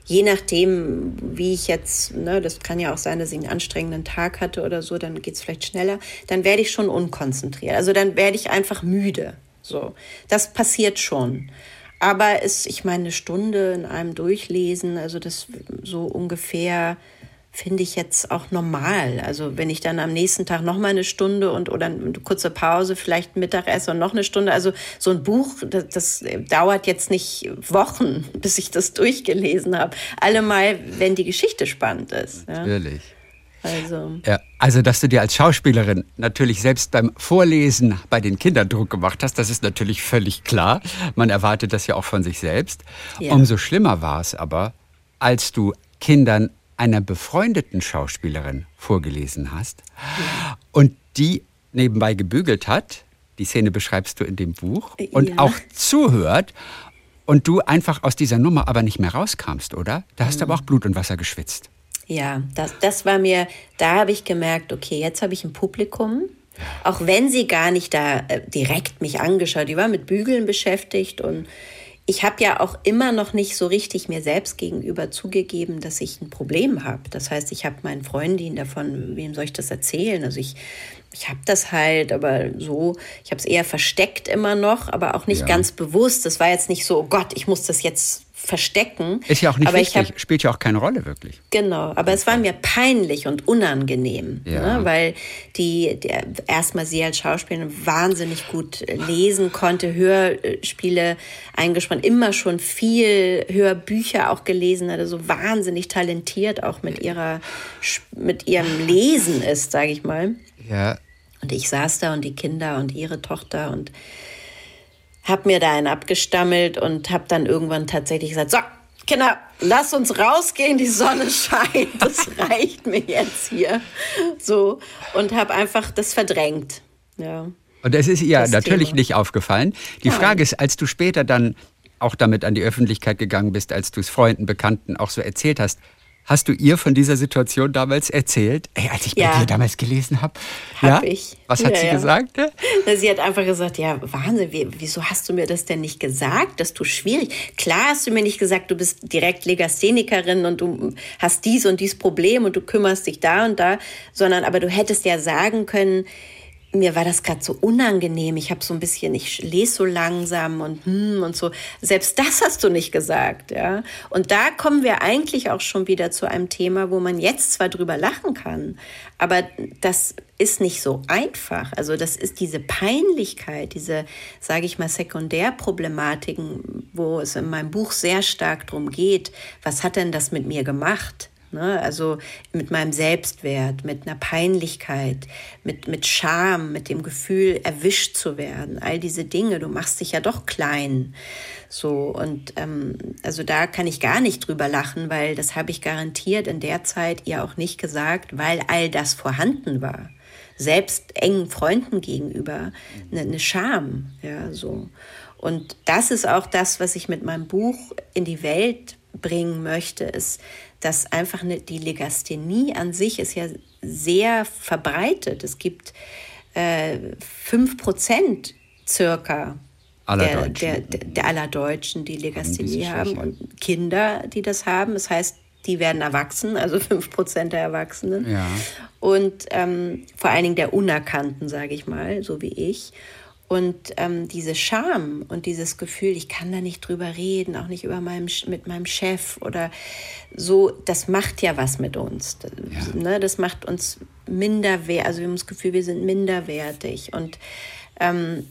je nachdem, wie ich jetzt, ne, das kann ja auch sein, dass ich einen anstrengenden Tag hatte oder so, dann geht es vielleicht schneller, dann werde ich schon unkonzentriert. Also dann werde ich einfach müde. So, das passiert schon. Aber es, ich meine, eine Stunde in einem Durchlesen, also das so ungefähr finde ich jetzt auch normal. Also wenn ich dann am nächsten Tag noch mal eine Stunde und oder eine kurze Pause, vielleicht Mittagessen und noch eine Stunde. Also so ein Buch, das, das dauert jetzt nicht Wochen, bis ich das durchgelesen habe. Allemal, wenn die Geschichte spannend ist. Ja. Natürlich. Also. Ja, also, dass du dir als Schauspielerin natürlich selbst beim Vorlesen bei den Kindern Druck gemacht hast, das ist natürlich völlig klar. Man erwartet das ja auch von sich selbst. Ja. Umso schlimmer war es aber, als du Kindern einer befreundeten Schauspielerin vorgelesen hast und die nebenbei gebügelt hat, die Szene beschreibst du in dem Buch, und ja. auch zuhört und du einfach aus dieser Nummer aber nicht mehr rauskamst, oder? Da hast du aber auch Blut und Wasser geschwitzt. Ja, das, das war mir, da habe ich gemerkt, okay, jetzt habe ich ein Publikum, auch wenn sie gar nicht da äh, direkt mich angeschaut, die war mit Bügeln beschäftigt und ich habe ja auch immer noch nicht so richtig mir selbst gegenüber zugegeben, dass ich ein Problem habe. Das heißt, ich habe meinen Freundinnen davon, wem soll ich das erzählen? Also ich, ich habe das halt, aber so, ich habe es eher versteckt immer noch, aber auch nicht ja. ganz bewusst. Das war jetzt nicht so, oh Gott, ich muss das jetzt verstecken. Ist ja auch nicht aber wichtig, hab, spielt ja auch keine Rolle wirklich. Genau, aber es war mir peinlich und unangenehm, ja. ne, weil die, die erstmal sie als Schauspielerin wahnsinnig gut lesen konnte, Hörspiele eingespannt, immer schon viel Hörbücher auch gelesen hatte, so wahnsinnig talentiert auch mit ihrer mit ihrem Lesen ist, sage ich mal. Ja. Und ich saß da und die Kinder und ihre Tochter und habe mir da einen abgestammelt und habe dann irgendwann tatsächlich gesagt, so, Kinder, lass uns rausgehen, die Sonne scheint, das reicht mir jetzt hier. So, und habe einfach das verdrängt. Ja. Und es ist ihr natürlich Thema. nicht aufgefallen. Die Nein. Frage ist, als du später dann auch damit an die Öffentlichkeit gegangen bist, als du es Freunden, Bekannten auch so erzählt hast, Hast du ihr von dieser Situation damals erzählt? Ey, als ich bei ja. dir damals gelesen habe. Hab ja? ich. Was hat ja, sie ja. gesagt? Na, sie hat einfach gesagt, ja, Wahnsinn, wie, wieso hast du mir das denn nicht gesagt? Das tut schwierig. Klar hast du mir nicht gesagt, du bist direkt Legasthenikerin und du hast dies und dies Problem und du kümmerst dich da und da, sondern aber du hättest ja sagen können, mir war das gerade so unangenehm. Ich habe so ein bisschen, ich lese so langsam und hm und so. Selbst das hast du nicht gesagt, ja. Und da kommen wir eigentlich auch schon wieder zu einem Thema, wo man jetzt zwar drüber lachen kann, aber das ist nicht so einfach. Also das ist diese Peinlichkeit, diese, sage ich mal, Sekundärproblematiken, wo es in meinem Buch sehr stark drum geht. Was hat denn das mit mir gemacht? Ne? Also mit meinem Selbstwert, mit einer Peinlichkeit, mit, mit Scham, mit dem Gefühl, erwischt zu werden. All diese Dinge, du machst dich ja doch klein. So, und ähm, also da kann ich gar nicht drüber lachen, weil das habe ich garantiert in der Zeit ihr auch nicht gesagt, weil all das vorhanden war. Selbst engen Freunden gegenüber eine, eine Scham, ja, so. Und das ist auch das, was ich mit meinem Buch in die Welt bringen möchte, ist, dass einfach eine, die Legasthenie an sich ist ja sehr verbreitet. Es gibt äh, 5% circa aller der, Deutschen. Der, der, aller Deutschen, die Legasthenie haben und Kinder, die das haben. Das heißt, die werden erwachsen, also 5% der Erwachsenen. Ja. Und ähm, vor allen Dingen der Unerkannten, sage ich mal, so wie ich. Und ähm, diese Scham und dieses Gefühl, ich kann da nicht drüber reden, auch nicht über meinem, mit meinem Chef oder so, das macht ja was mit uns. Ja. Ne, das macht uns minderwertig, also wir haben das Gefühl, wir sind minderwertig. Und ähm,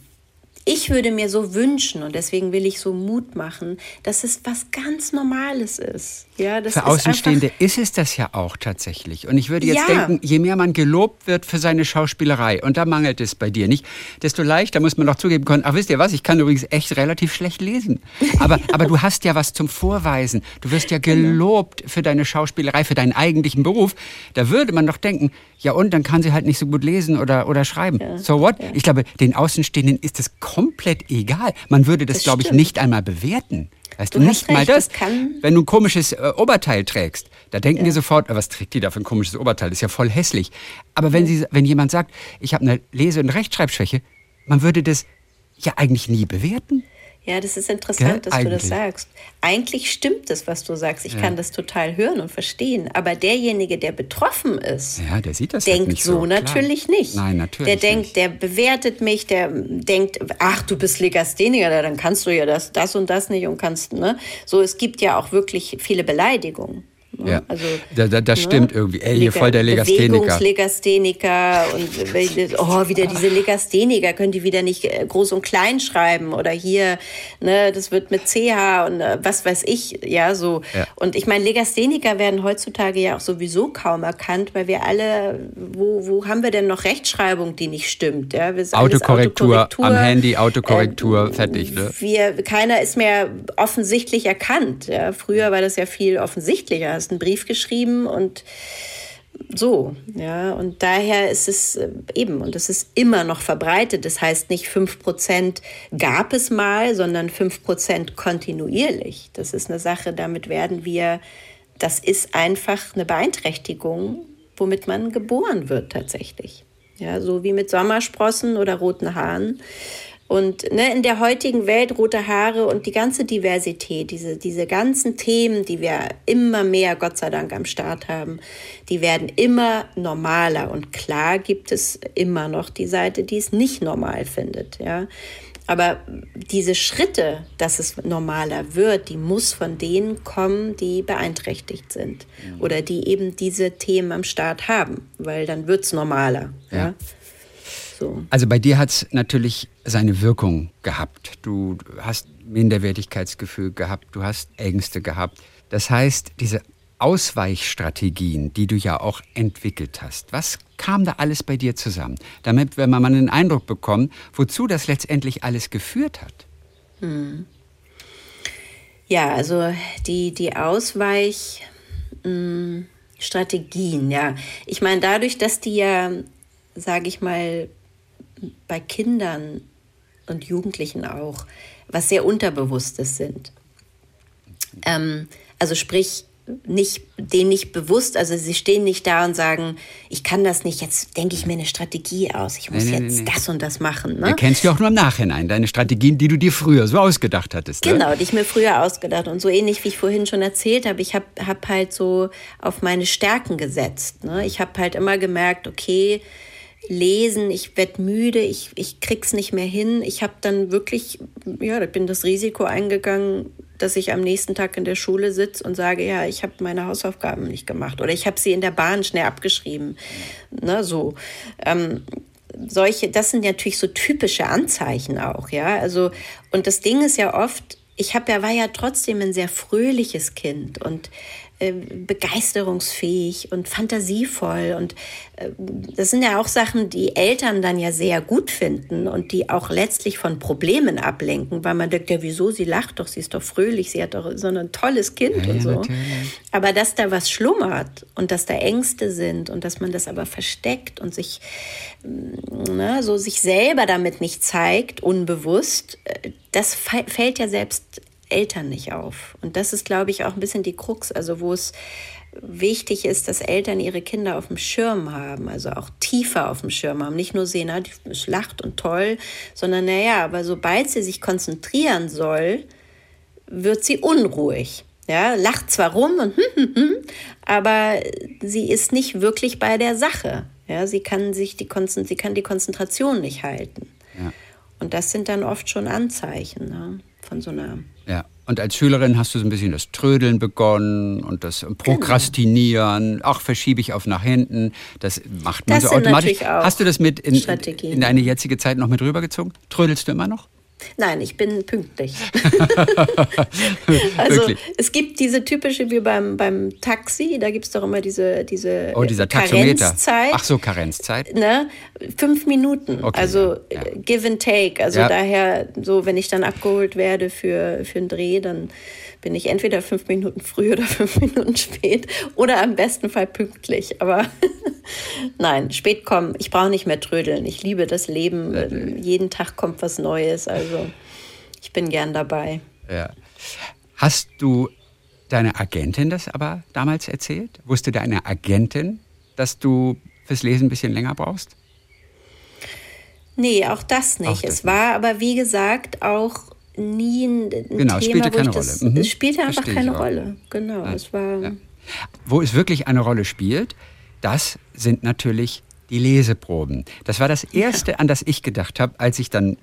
ich würde mir so wünschen und deswegen will ich so Mut machen, dass es was ganz Normales ist. Ja, für Außenstehende ist, ist, es das ja auch tatsächlich. Und ich würde jetzt ja. denken, je mehr man gelobt wird für seine Schauspielerei, und da mangelt es bei dir nicht, desto leichter muss man doch zugeben können, ach wisst ihr was, ich kann übrigens echt relativ schlecht lesen. Aber, aber du hast ja was zum Vorweisen. Du wirst ja genau. gelobt für deine Schauspielerei, für deinen eigentlichen Beruf. Da würde man doch denken, ja und, dann kann sie halt nicht so gut lesen oder, oder schreiben. Ja. So what? Ich glaube, den Außenstehenden ist es komplett egal. Man würde das, das glaube ich, nicht einmal bewerten. Weißt du, du nicht recht, mal das. das wenn du ein komisches äh, Oberteil trägst, da denken ja. die sofort, was trägt die da für ein komisches Oberteil? Das ist ja voll hässlich. Aber wenn, sie, wenn jemand sagt, ich habe eine Lese- und Rechtschreibschwäche, man würde das ja eigentlich nie bewerten. Ja, das ist interessant, Gell? dass Eigentlich. du das sagst. Eigentlich stimmt das, was du sagst. Ich ja. kann das total hören und verstehen. Aber derjenige, der betroffen ist, ja, der sieht das denkt halt so, so natürlich nicht. Nein, natürlich. Der denkt, nicht. der bewertet mich, der denkt, ach, du bist Legastheniker, dann kannst du ja das, das und das nicht und kannst, ne? So, es gibt ja auch wirklich viele Beleidigungen. Ne? Ja, also, da, da, das ne? stimmt irgendwie. Ey, hier voll der Legastheniker. Bewegungslegastheniker und oh, wieder diese Legastheniker, können die wieder nicht äh, groß und klein schreiben oder hier, ne, das wird mit CH und äh, was weiß ich, ja, so. Ja. Und ich meine, Legastheniker werden heutzutage ja auch sowieso kaum erkannt, weil wir alle, wo, wo haben wir denn noch Rechtschreibung, die nicht stimmt? Ja? Autokorrektur, Autokorrektur, am Handy, Autokorrektur, äh, fertig. Ne? Wir, keiner ist mehr offensichtlich erkannt. Ja? Früher war das ja viel offensichtlicher hast einen Brief geschrieben und so, ja, und daher ist es äh, eben, und es ist immer noch verbreitet. Das heißt nicht 5% gab es mal, sondern 5% kontinuierlich. Das ist eine Sache, damit werden wir, das ist einfach eine Beeinträchtigung, womit man geboren wird tatsächlich. Ja, so wie mit Sommersprossen oder roten Haaren. Und ne, in der heutigen Welt, rote Haare und die ganze Diversität, diese, diese ganzen Themen, die wir immer mehr, Gott sei Dank, am Start haben, die werden immer normaler. Und klar gibt es immer noch die Seite, die es nicht normal findet. Ja. Aber diese Schritte, dass es normaler wird, die muss von denen kommen, die beeinträchtigt sind oder die eben diese Themen am Start haben, weil dann wird es normaler. Ja. ja. So. Also bei dir hat es natürlich seine Wirkung gehabt. Du hast Minderwertigkeitsgefühl gehabt, du hast Ängste gehabt. Das heißt, diese Ausweichstrategien, die du ja auch entwickelt hast, was kam da alles bei dir zusammen? Damit, wenn man mal einen Eindruck bekommt, wozu das letztendlich alles geführt hat. Hm. Ja, also die, die Ausweichstrategien, ja. Ich meine, dadurch, dass die ja, sage ich mal, bei Kindern und Jugendlichen auch, was sehr Unterbewusstes sind. Ähm, also sprich, nicht, denen nicht bewusst, also sie stehen nicht da und sagen, ich kann das nicht, jetzt denke ich mir eine Strategie aus, ich muss nee, nee, jetzt nee. das und das machen. Ne? Du kennst ja auch nur im Nachhinein, deine Strategien, die du dir früher so ausgedacht hattest. Ne? Genau, die ich mir früher ausgedacht und so ähnlich wie ich vorhin schon erzählt habe, ich habe hab halt so auf meine Stärken gesetzt. Ne? Ich habe halt immer gemerkt, okay, lesen, ich werde müde, ich, ich krieg's nicht mehr hin. Ich habe dann wirklich, ja, da bin das Risiko eingegangen, dass ich am nächsten Tag in der Schule sitze und sage, ja, ich habe meine Hausaufgaben nicht gemacht oder ich habe sie in der Bahn schnell abgeschrieben. Ne, so. Ähm, solche, das sind natürlich so typische Anzeichen auch, ja. Also, und das Ding ist ja oft, ich habe ja, war ja trotzdem ein sehr fröhliches Kind und äh, begeisterungsfähig und fantasievoll. Und äh, das sind ja auch Sachen, die Eltern dann ja sehr gut finden und die auch letztlich von Problemen ablenken, weil man denkt, ja, wieso, sie lacht doch, sie ist doch fröhlich, sie hat doch so ein tolles Kind ja, und so. Natürlich. Aber dass da was schlummert und dass da Ängste sind und dass man das aber versteckt und sich, mm, ne, so sich selber damit nicht zeigt, unbewusst, äh, das fällt ja selbst Eltern nicht auf. Und das ist, glaube ich, auch ein bisschen die Krux, also wo es wichtig ist, dass Eltern ihre Kinder auf dem Schirm haben, also auch tiefer auf dem Schirm haben. Nicht nur sehen, na, die lacht und toll, sondern naja, aber sobald sie sich konzentrieren soll, wird sie unruhig. Ja, lacht zwar rum und hm, hm, hm, aber sie ist nicht wirklich bei der Sache. Ja, sie kann sich die sie kann die Konzentration nicht halten. Ja. Und das sind dann oft schon Anzeichen ne, von so einer ja. Und als Schülerin hast du so ein bisschen das Trödeln begonnen und das Prokrastinieren. Genau. Ach, verschiebe ich auf nach hinten. Das macht man das so automatisch. Hast du das mit in, in deine jetzige Zeit noch mit rübergezogen? Trödelst du immer noch? Nein, ich bin pünktlich. also es gibt diese typische wie beim, beim Taxi, da gibt es doch immer diese, diese oh, dieser Karenzzeit. Ach so, Karenzzeit. Ne? Fünf Minuten, okay, also ja, ja. give and take. Also ja. daher, so wenn ich dann abgeholt werde für, für einen Dreh, dann bin ich entweder fünf Minuten früh oder fünf Minuten spät oder am besten Fall pünktlich. Aber nein, spät kommen. Ich brauche nicht mehr trödeln. Ich liebe das Leben. Jeden Tag kommt was Neues. Also ich bin gern dabei. Ja. Hast du deine Agentin das aber damals erzählt? Wusste deine Agentin, dass du fürs Lesen ein bisschen länger brauchst? Nee, auch das nicht. Auch das es war aber, wie gesagt, auch nie ein, ein genau, Thema, spielte keine Rolle. mhm. Es spielte einfach Verstehe keine Rolle. Genau, ja. es war. Ja. Wo es wirklich eine Rolle spielt, das sind natürlich die Leseproben. Das war das Erste, ja. an das ich gedacht habe, als ich dann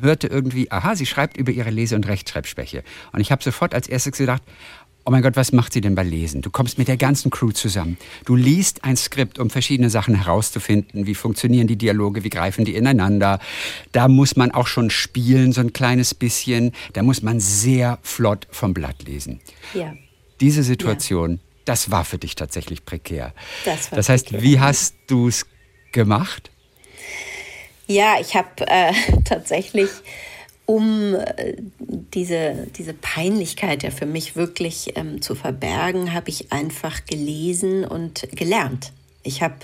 hörte irgendwie, aha, sie schreibt über ihre Lese- und Rechtschreibschwäche. Und ich habe sofort als erstes gedacht, oh mein Gott, was macht sie denn bei Lesen? Du kommst mit der ganzen Crew zusammen. Du liest ein Skript, um verschiedene Sachen herauszufinden. Wie funktionieren die Dialoge? Wie greifen die ineinander? Da muss man auch schon spielen, so ein kleines bisschen. Da muss man sehr flott vom Blatt lesen. Ja. Diese Situation, ja. das war für dich tatsächlich prekär. Das, das heißt, prekär. wie hast du es gemacht? Ja, ich habe äh, tatsächlich um äh, diese, diese Peinlichkeit ja für mich wirklich ähm, zu verbergen, habe ich einfach gelesen und gelernt. Ich habe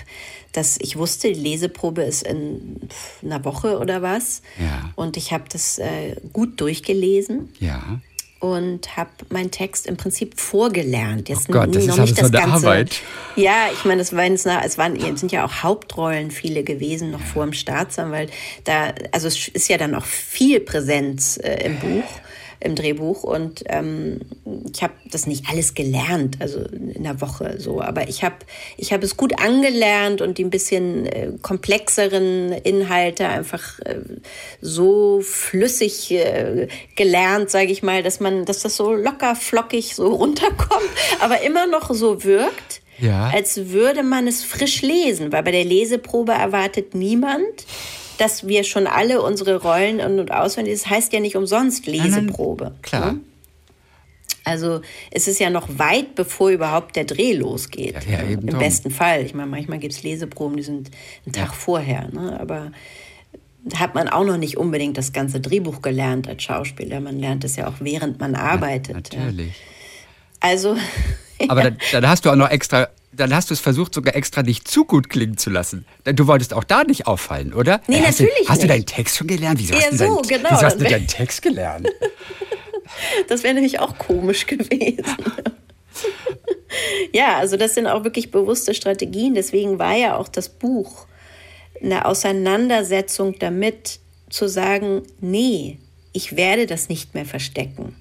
das, ich wusste, die Leseprobe ist in einer Woche oder was. Ja. Und ich habe das äh, gut durchgelesen. Ja und habe meinen Text im Prinzip vorgelernt. Jetzt oh Gott, das noch ist nicht das so ganze. Arbeit. Ja, ich meine, es, es waren, es sind ja auch Hauptrollen viele gewesen noch vor dem Staatsanwalt. Da, also es ist ja dann auch viel Präsenz äh, im Buch im Drehbuch und ähm, ich habe das nicht alles gelernt, also in der Woche so, aber ich habe ich hab es gut angelernt und die ein bisschen äh, komplexeren Inhalte einfach äh, so flüssig äh, gelernt, sage ich mal, dass man, dass das so locker flockig so runterkommt, aber immer noch so wirkt. Ja. Als würde man es frisch lesen, weil bei der Leseprobe erwartet niemand, dass wir schon alle unsere Rollen und, und auswendig, das heißt ja nicht umsonst Leseprobe. Nein, klar. Ne? Also es ist ja noch weit, bevor überhaupt der Dreh losgeht. Ja, ja, Im drum. besten Fall. Ich meine, manchmal gibt es Leseproben, die sind einen Tag ja. vorher. Ne? Aber da hat man auch noch nicht unbedingt das ganze Drehbuch gelernt als Schauspieler. Man lernt es ja auch, während man arbeitet. natürlich. Also. Aber da, da hast du auch noch extra dann hast du es versucht, sogar extra nicht zu gut klingen zu lassen. Du wolltest auch da nicht auffallen, oder? Nee, hast natürlich du, Hast nicht. du deinen Text schon gelernt? Wieso Eher hast du so, deinen, genau. Wieso hast du deinen Text gelernt? das wäre nämlich auch komisch gewesen. ja, also das sind auch wirklich bewusste Strategien. Deswegen war ja auch das Buch eine Auseinandersetzung damit, zu sagen, nee, ich werde das nicht mehr verstecken.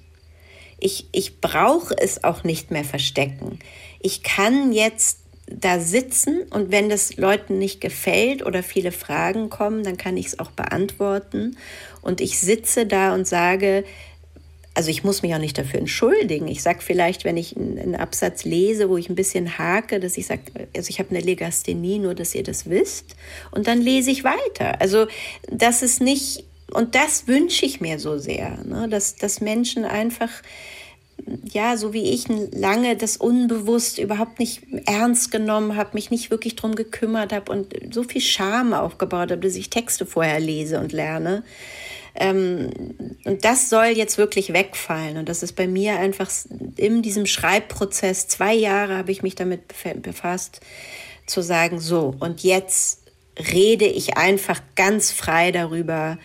Ich, ich brauche es auch nicht mehr verstecken ich kann jetzt da sitzen und wenn das Leuten nicht gefällt oder viele Fragen kommen, dann kann ich es auch beantworten. Und ich sitze da und sage, also ich muss mich auch nicht dafür entschuldigen. Ich sage vielleicht, wenn ich einen Absatz lese, wo ich ein bisschen hake, dass ich sage, also ich habe eine Legasthenie, nur dass ihr das wisst. Und dann lese ich weiter. Also das ist nicht, und das wünsche ich mir so sehr, ne? dass, dass Menschen einfach ja, so wie ich lange das unbewusst überhaupt nicht ernst genommen habe, mich nicht wirklich drum gekümmert habe und so viel Scham aufgebaut habe, dass ich Texte vorher lese und lerne. Ähm, und das soll jetzt wirklich wegfallen. Und das ist bei mir einfach in diesem Schreibprozess, zwei Jahre habe ich mich damit befasst, zu sagen, so, und jetzt rede ich einfach ganz frei darüber,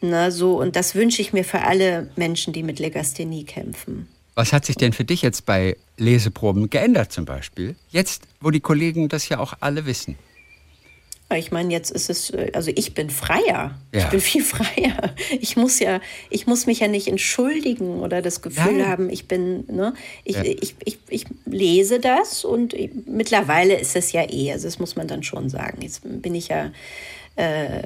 Na, so, und das wünsche ich mir für alle Menschen, die mit Legasthenie kämpfen. Was hat sich denn für dich jetzt bei Leseproben geändert zum Beispiel? Jetzt, wo die Kollegen das ja auch alle wissen. Ich meine, jetzt ist es, also ich bin freier. Ja. Ich bin viel freier. Ich muss ja, ich muss mich ja nicht entschuldigen oder das Gefühl ja. haben, ich bin, ne, ich, ja. ich, ich, ich, lese das und ich, mittlerweile ist es ja eh, also das muss man dann schon sagen. Jetzt bin ich ja äh,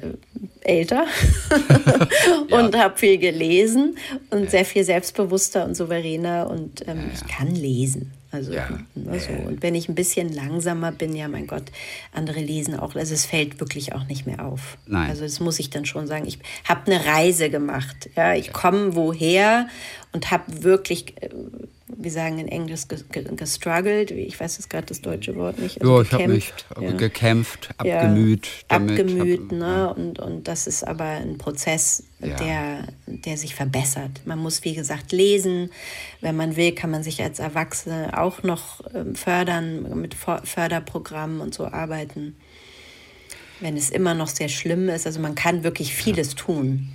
älter und ja. habe viel gelesen und sehr viel selbstbewusster und souveräner und ähm, ja, ich kann lesen. Also, ja. ne, so. Und wenn ich ein bisschen langsamer bin, ja, mein Gott, andere lesen auch. Also es fällt wirklich auch nicht mehr auf. Nein. Also das muss ich dann schon sagen. Ich habe eine Reise gemacht. Ja, ich komme woher und habe wirklich äh, wir sagen in Englisch gestruggelt, ich weiß jetzt gerade das deutsche Wort nicht. Also ja, ich habe mich ja. gekämpft, abgemüht. Ja, damit, abgemüht, hab, ne? Und, und das ist aber ein Prozess, ja. der, der sich verbessert. Man muss, wie gesagt, lesen. Wenn man will, kann man sich als Erwachsene auch noch ähm, fördern, mit Förderprogrammen und so arbeiten. Wenn es immer noch sehr schlimm ist, also man kann wirklich vieles tun.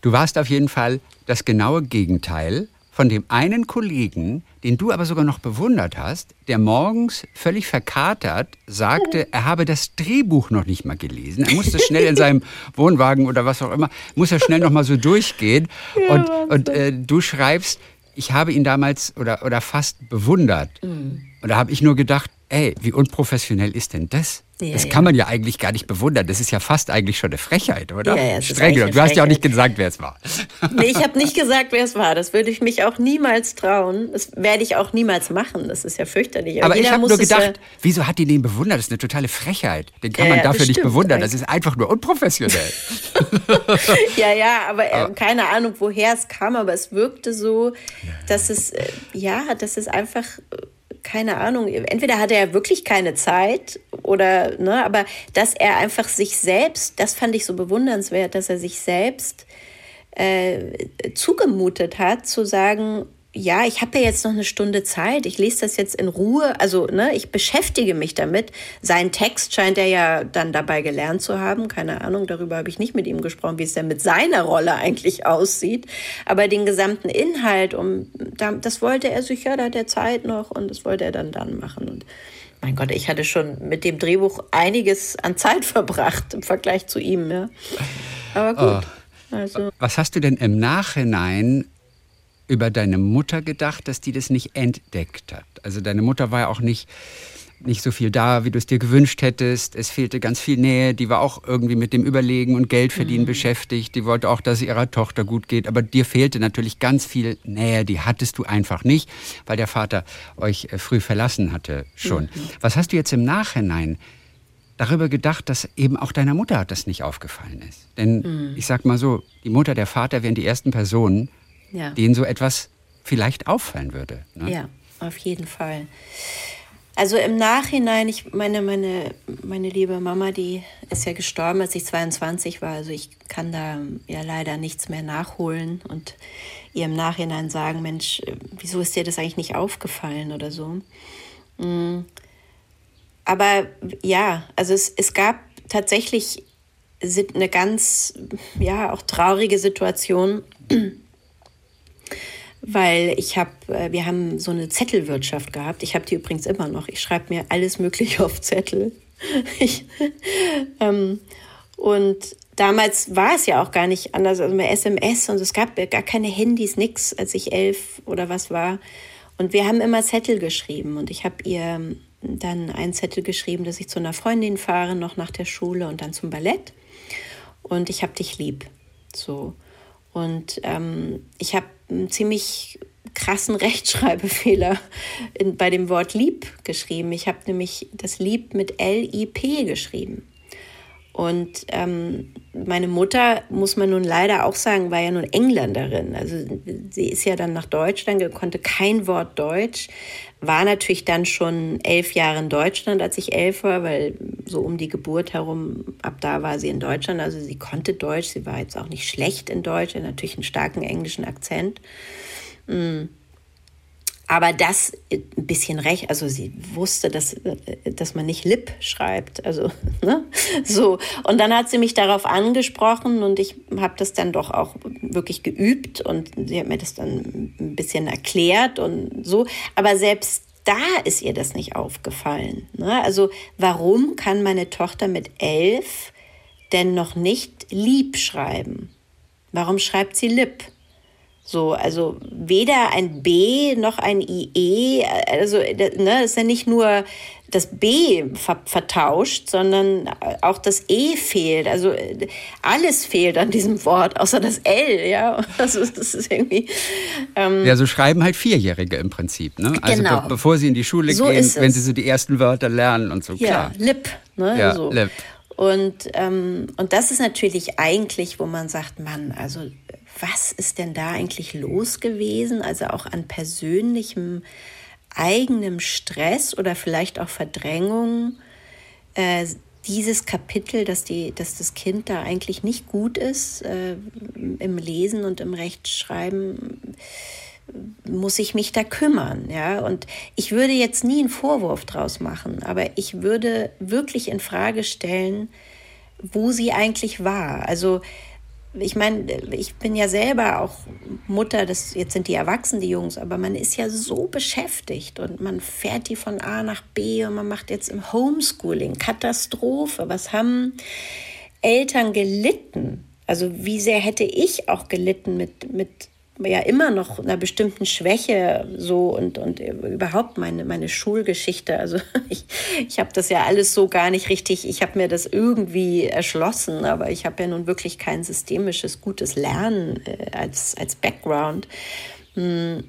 Du warst auf jeden Fall das genaue Gegenteil von dem einen Kollegen, den du aber sogar noch bewundert hast, der morgens völlig verkatert sagte, er habe das Drehbuch noch nicht mal gelesen. Er musste schnell in seinem Wohnwagen oder was auch immer, muss er schnell noch mal so durchgehen. Ja, und, und äh, du schreibst, ich habe ihn damals oder, oder fast bewundert. Mhm. Und da habe ich nur gedacht, ey, wie unprofessionell ist denn das? Ja, das kann man ja eigentlich gar nicht bewundern. Das ist ja fast eigentlich schon eine Frechheit, oder? Ja, ja, Streng genommen. Du hast ja auch nicht gesagt, wer es war. Nee, ich habe nicht gesagt, wer es war. Das würde ich mich auch niemals trauen. Das werde ich auch niemals machen. Das ist ja fürchterlich. Aber, Aber ich habe nur gedacht, ja wieso hat die den bewundert? Das ist eine totale Frechheit. Den kann man dafür nicht bewundern. Das ist einfach nur unprofessionell. ja, ja, aber, äh, keine Ahnung, woher es kam. Aber es wirkte so, dass es, äh, ja, dass es einfach äh, keine Ahnung, entweder hat er wirklich keine Zeit oder, ne, aber dass er einfach sich selbst, das fand ich so bewundernswert, dass er sich selbst äh, zugemutet hat, zu sagen, ja, ich habe ja jetzt noch eine Stunde Zeit, ich lese das jetzt in Ruhe, also ne, ich beschäftige mich damit. Sein Text scheint er ja dann dabei gelernt zu haben, keine Ahnung, darüber habe ich nicht mit ihm gesprochen, wie es denn mit seiner Rolle eigentlich aussieht. Aber den gesamten Inhalt, um, das wollte er sicher, da hat er Zeit noch und das wollte er dann dann machen. Und mein Gott, ich hatte schon mit dem Drehbuch einiges an Zeit verbracht im Vergleich zu ihm, ja. Aber gut. Oh. Also. Was hast du denn im Nachhinein über deine Mutter gedacht, dass die das nicht entdeckt hat? Also deine Mutter war ja auch nicht, nicht so viel da, wie du es dir gewünscht hättest. Es fehlte ganz viel Nähe. Die war auch irgendwie mit dem Überlegen und Geldverdienen mhm. beschäftigt. Die wollte auch, dass es ihrer Tochter gut geht. Aber dir fehlte natürlich ganz viel Nähe. Die hattest du einfach nicht, weil der Vater euch äh, früh verlassen hatte schon. Mhm. Was hast du jetzt im Nachhinein darüber gedacht, dass eben auch deiner Mutter das nicht aufgefallen ist? Denn mhm. ich sag mal so, die Mutter, der Vater wären die ersten Personen, ja. denen so etwas vielleicht auffallen würde. Ne? Ja, auf jeden Fall. Also im Nachhinein, ich meine, meine, meine liebe Mama, die ist ja gestorben, als ich 22 war. Also ich kann da ja leider nichts mehr nachholen und ihr im Nachhinein sagen, Mensch, wieso ist dir das eigentlich nicht aufgefallen oder so. Mm. Aber ja, also es, es gab tatsächlich eine ganz, ja, auch traurige Situation weil ich habe, äh, wir haben so eine Zettelwirtschaft gehabt. Ich habe die übrigens immer noch. Ich schreibe mir alles Mögliche auf Zettel. Ich, ähm, und damals war es ja auch gar nicht anders, also mehr SMS und es gab gar keine Handys, nix, als ich elf oder was war. Und wir haben immer Zettel geschrieben und ich habe ihr dann einen Zettel geschrieben, dass ich zu einer Freundin fahre, noch nach der Schule und dann zum Ballett. Und ich habe dich lieb. So. Und ähm, ich habe einen ziemlich krassen Rechtschreibfehler in, bei dem Wort lieb geschrieben. Ich habe nämlich das lieb mit L-I-P geschrieben. Und ähm, meine Mutter, muss man nun leider auch sagen, war ja nun Engländerin. Also sie ist ja dann nach Deutschland, konnte kein Wort Deutsch, war natürlich dann schon elf Jahre in Deutschland, als ich elf war, weil so um die Geburt herum, ab da war sie in Deutschland. Also sie konnte Deutsch, sie war jetzt auch nicht schlecht in Deutsch, natürlich einen starken englischen Akzent. Mm. Aber das ein bisschen recht, also sie wusste, dass, dass man nicht Lip schreibt, also ne? so. Und dann hat sie mich darauf angesprochen und ich habe das dann doch auch wirklich geübt und sie hat mir das dann ein bisschen erklärt und so. Aber selbst da ist ihr das nicht aufgefallen. Ne? Also warum kann meine Tochter mit elf denn noch nicht lieb schreiben? Warum schreibt sie Lip? So, also weder ein B noch ein IE, also ne, ist ja nicht nur das B ver vertauscht, sondern auch das E fehlt. Also alles fehlt an diesem Wort, außer das L, ja. Also das ist irgendwie. Ähm ja, so schreiben halt Vierjährige im Prinzip, ne? Also genau. be bevor sie in die Schule so gehen, wenn sie so die ersten Wörter lernen und so, klar. Ja, Lip, ne? Ja, so. Lip. Und, ähm, und das ist natürlich eigentlich, wo man sagt, Mann, also was ist denn da eigentlich los gewesen? Also auch an persönlichem eigenem Stress oder vielleicht auch Verdrängung. Äh, dieses Kapitel, dass, die, dass das Kind da eigentlich nicht gut ist äh, im Lesen und im Rechtschreiben, muss ich mich da kümmern, ja. Und ich würde jetzt nie einen Vorwurf draus machen, aber ich würde wirklich in Frage stellen, wo sie eigentlich war. Also ich meine, ich bin ja selber auch Mutter, das, jetzt sind die erwachsen, die Jungs, aber man ist ja so beschäftigt und man fährt die von A nach B und man macht jetzt im Homeschooling Katastrophe. Was haben Eltern gelitten? Also wie sehr hätte ich auch gelitten mit, mit ja immer noch einer bestimmten Schwäche so und, und überhaupt meine, meine Schulgeschichte. Also ich, ich habe das ja alles so gar nicht richtig, ich habe mir das irgendwie erschlossen, aber ich habe ja nun wirklich kein systemisches, gutes Lernen äh, als, als Background. Hm,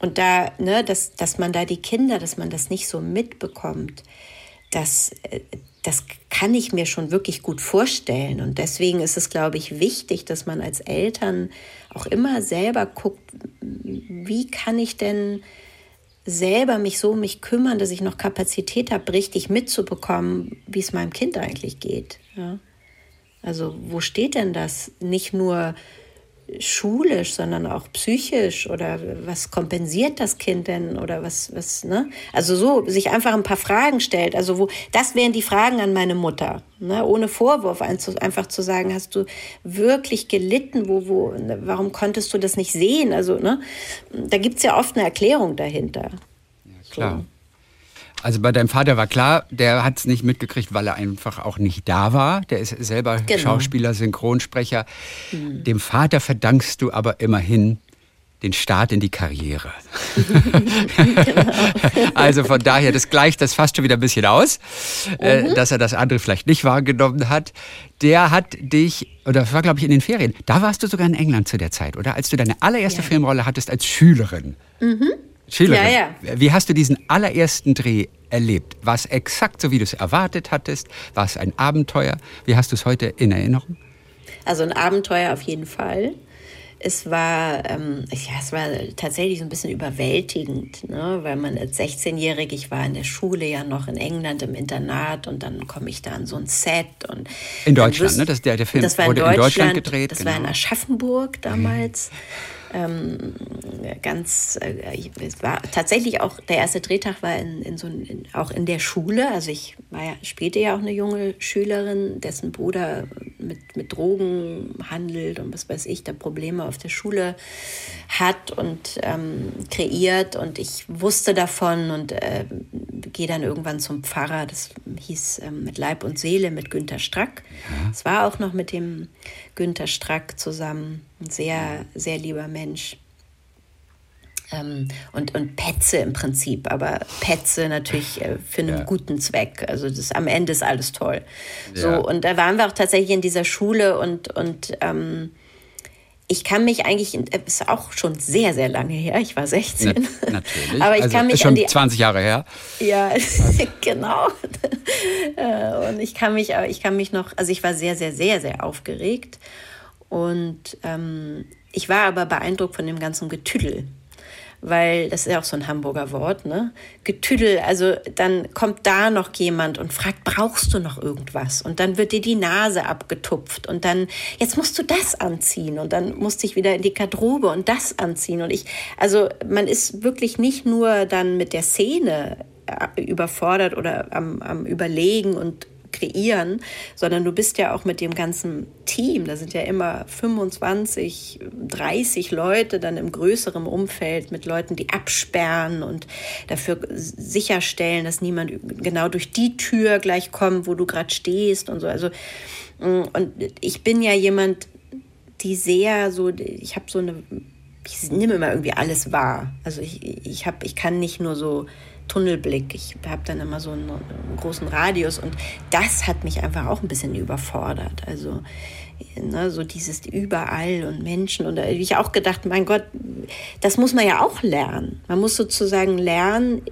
und da, ne, dass, dass man da die Kinder, dass man das nicht so mitbekommt, das, äh, das kann ich mir schon wirklich gut vorstellen. Und deswegen ist es, glaube ich, wichtig, dass man als Eltern auch immer selber guckt, wie kann ich denn selber mich so um mich kümmern, dass ich noch Kapazität habe, richtig mitzubekommen, wie es meinem Kind eigentlich geht. Ja? Also wo steht denn das? Nicht nur schulisch, sondern auch psychisch oder was kompensiert das Kind denn oder was, was, ne? Also so, sich einfach ein paar Fragen stellt. Also wo, das wären die Fragen an meine Mutter, ne? Ohne Vorwurf, einfach zu sagen, hast du wirklich gelitten, wo, wo, ne? warum konntest du das nicht sehen? Also, ne? Da gibt es ja oft eine Erklärung dahinter. Ja, klar. So. Also bei deinem Vater war klar, der hat es nicht mitgekriegt, weil er einfach auch nicht da war. Der ist selber genau. Schauspieler, Synchronsprecher. Mhm. Dem Vater verdankst du aber immerhin den Start in die Karriere. genau. also von daher, das gleicht das fast schon wieder ein bisschen aus, äh, mhm. dass er das andere vielleicht nicht wahrgenommen hat. Der hat dich, oder das war glaube ich in den Ferien, da warst du sogar in England zu der Zeit, oder? Als du deine allererste ja. Filmrolle hattest als Schülerin. Mhm. Schillerin, ja, ja. wie hast du diesen allerersten Dreh erlebt? War es exakt so, wie du es erwartet hattest? War es ein Abenteuer? Wie hast du es heute in Erinnerung? Also ein Abenteuer auf jeden Fall. Es war, ähm, ja, es war tatsächlich so ein bisschen überwältigend, ne? weil man als 16-Jährig, ich war in der Schule ja noch in England im Internat und dann komme ich da an so ein Set. Und in Deutschland, ne? Das, der, der Film das war wurde in Deutschland, in Deutschland gedreht. Das genau. war in Aschaffenburg damals. Mhm ähm, ganz, äh, es war tatsächlich auch, der erste Drehtag war in, in so in, auch in der Schule. Also ich war ja, spielte ja auch eine junge Schülerin, dessen Bruder mit, mit Drogen handelt und was weiß ich, da Probleme auf der Schule hat und ähm, kreiert. Und ich wusste davon und äh, gehe dann irgendwann zum Pfarrer. Das hieß ähm, mit Leib und Seele mit Günter Strack. Es ja. war auch noch mit dem Günter Strack zusammen. Ein sehr, sehr lieber Mensch. Ähm, und, und Petze im Prinzip, aber Petze natürlich äh, für einen ja. guten Zweck. Also das, am Ende ist alles toll. Ja. So, und da waren wir auch tatsächlich in dieser Schule und, und ähm, ich kann mich eigentlich, ist auch schon sehr, sehr lange her, ich war 16. Na, natürlich. Aber ich also kann mich ist schon die, 20 Jahre her. Ja, genau. Äh, und ich kann mich, ich kann mich noch, also ich war sehr, sehr, sehr, sehr aufgeregt. Und ähm, ich war aber beeindruckt von dem ganzen Getüdel weil das ist ja auch so ein Hamburger Wort, ne? Getüdel, also dann kommt da noch jemand und fragt, brauchst du noch irgendwas? Und dann wird dir die Nase abgetupft und dann, jetzt musst du das anziehen und dann musste ich wieder in die Garderobe und das anziehen und ich, also man ist wirklich nicht nur dann mit der Szene äh, überfordert oder am, am Überlegen und kreieren, sondern du bist ja auch mit dem ganzen Team, da sind ja immer 25, 30 Leute dann im größeren Umfeld mit Leuten, die absperren und dafür sicherstellen, dass niemand genau durch die Tür gleich kommt, wo du gerade stehst und so. Also mm, und ich bin ja jemand, die sehr so, ich habe so eine, ich nehme immer irgendwie alles wahr. Also ich, ich habe, ich kann nicht nur so Tunnelblick. Ich habe dann immer so einen, einen, großen Radius und das hat mich einfach auch ein bisschen überfordert. Also ne, so dieses überall und Menschen und da habe ich auch gedacht, mein Gott, das muss man ja auch lernen. Man muss sozusagen lernen,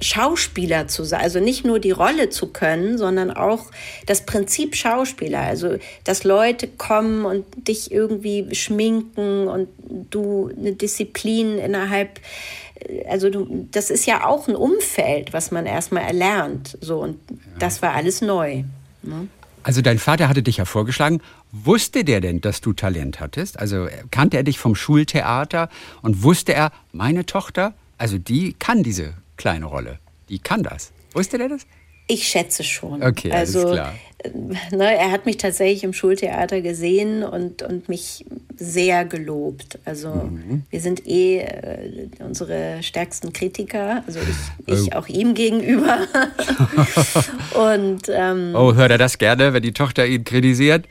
Schauspieler zu sein, also nicht nur die Rolle zu können, sondern auch das Prinzip Schauspieler, also dass Leute kommen und dich irgendwie schminken und du eine Disziplin innerhalb also du, das ist ja auch ein Umfeld, was man erstmal erlernt. So, und ja. das war alles neu. Ne? Also dein Vater hatte dich ja vorgeschlagen. Wusste der denn, dass du Talent hattest? Also kannte er dich vom Schultheater und wusste er, meine Tochter, also die kann diese kleine Rolle. Die kann das. Wusste der das? Ich schätze schon. Okay, also, klar. Äh, ne, er hat mich tatsächlich im Schultheater gesehen und, und mich sehr gelobt. Also mhm. wir sind eh äh, unsere stärksten Kritiker, also ich, ich oh. auch ihm gegenüber. und, ähm, oh, hört er das gerne, wenn die Tochter ihn kritisiert?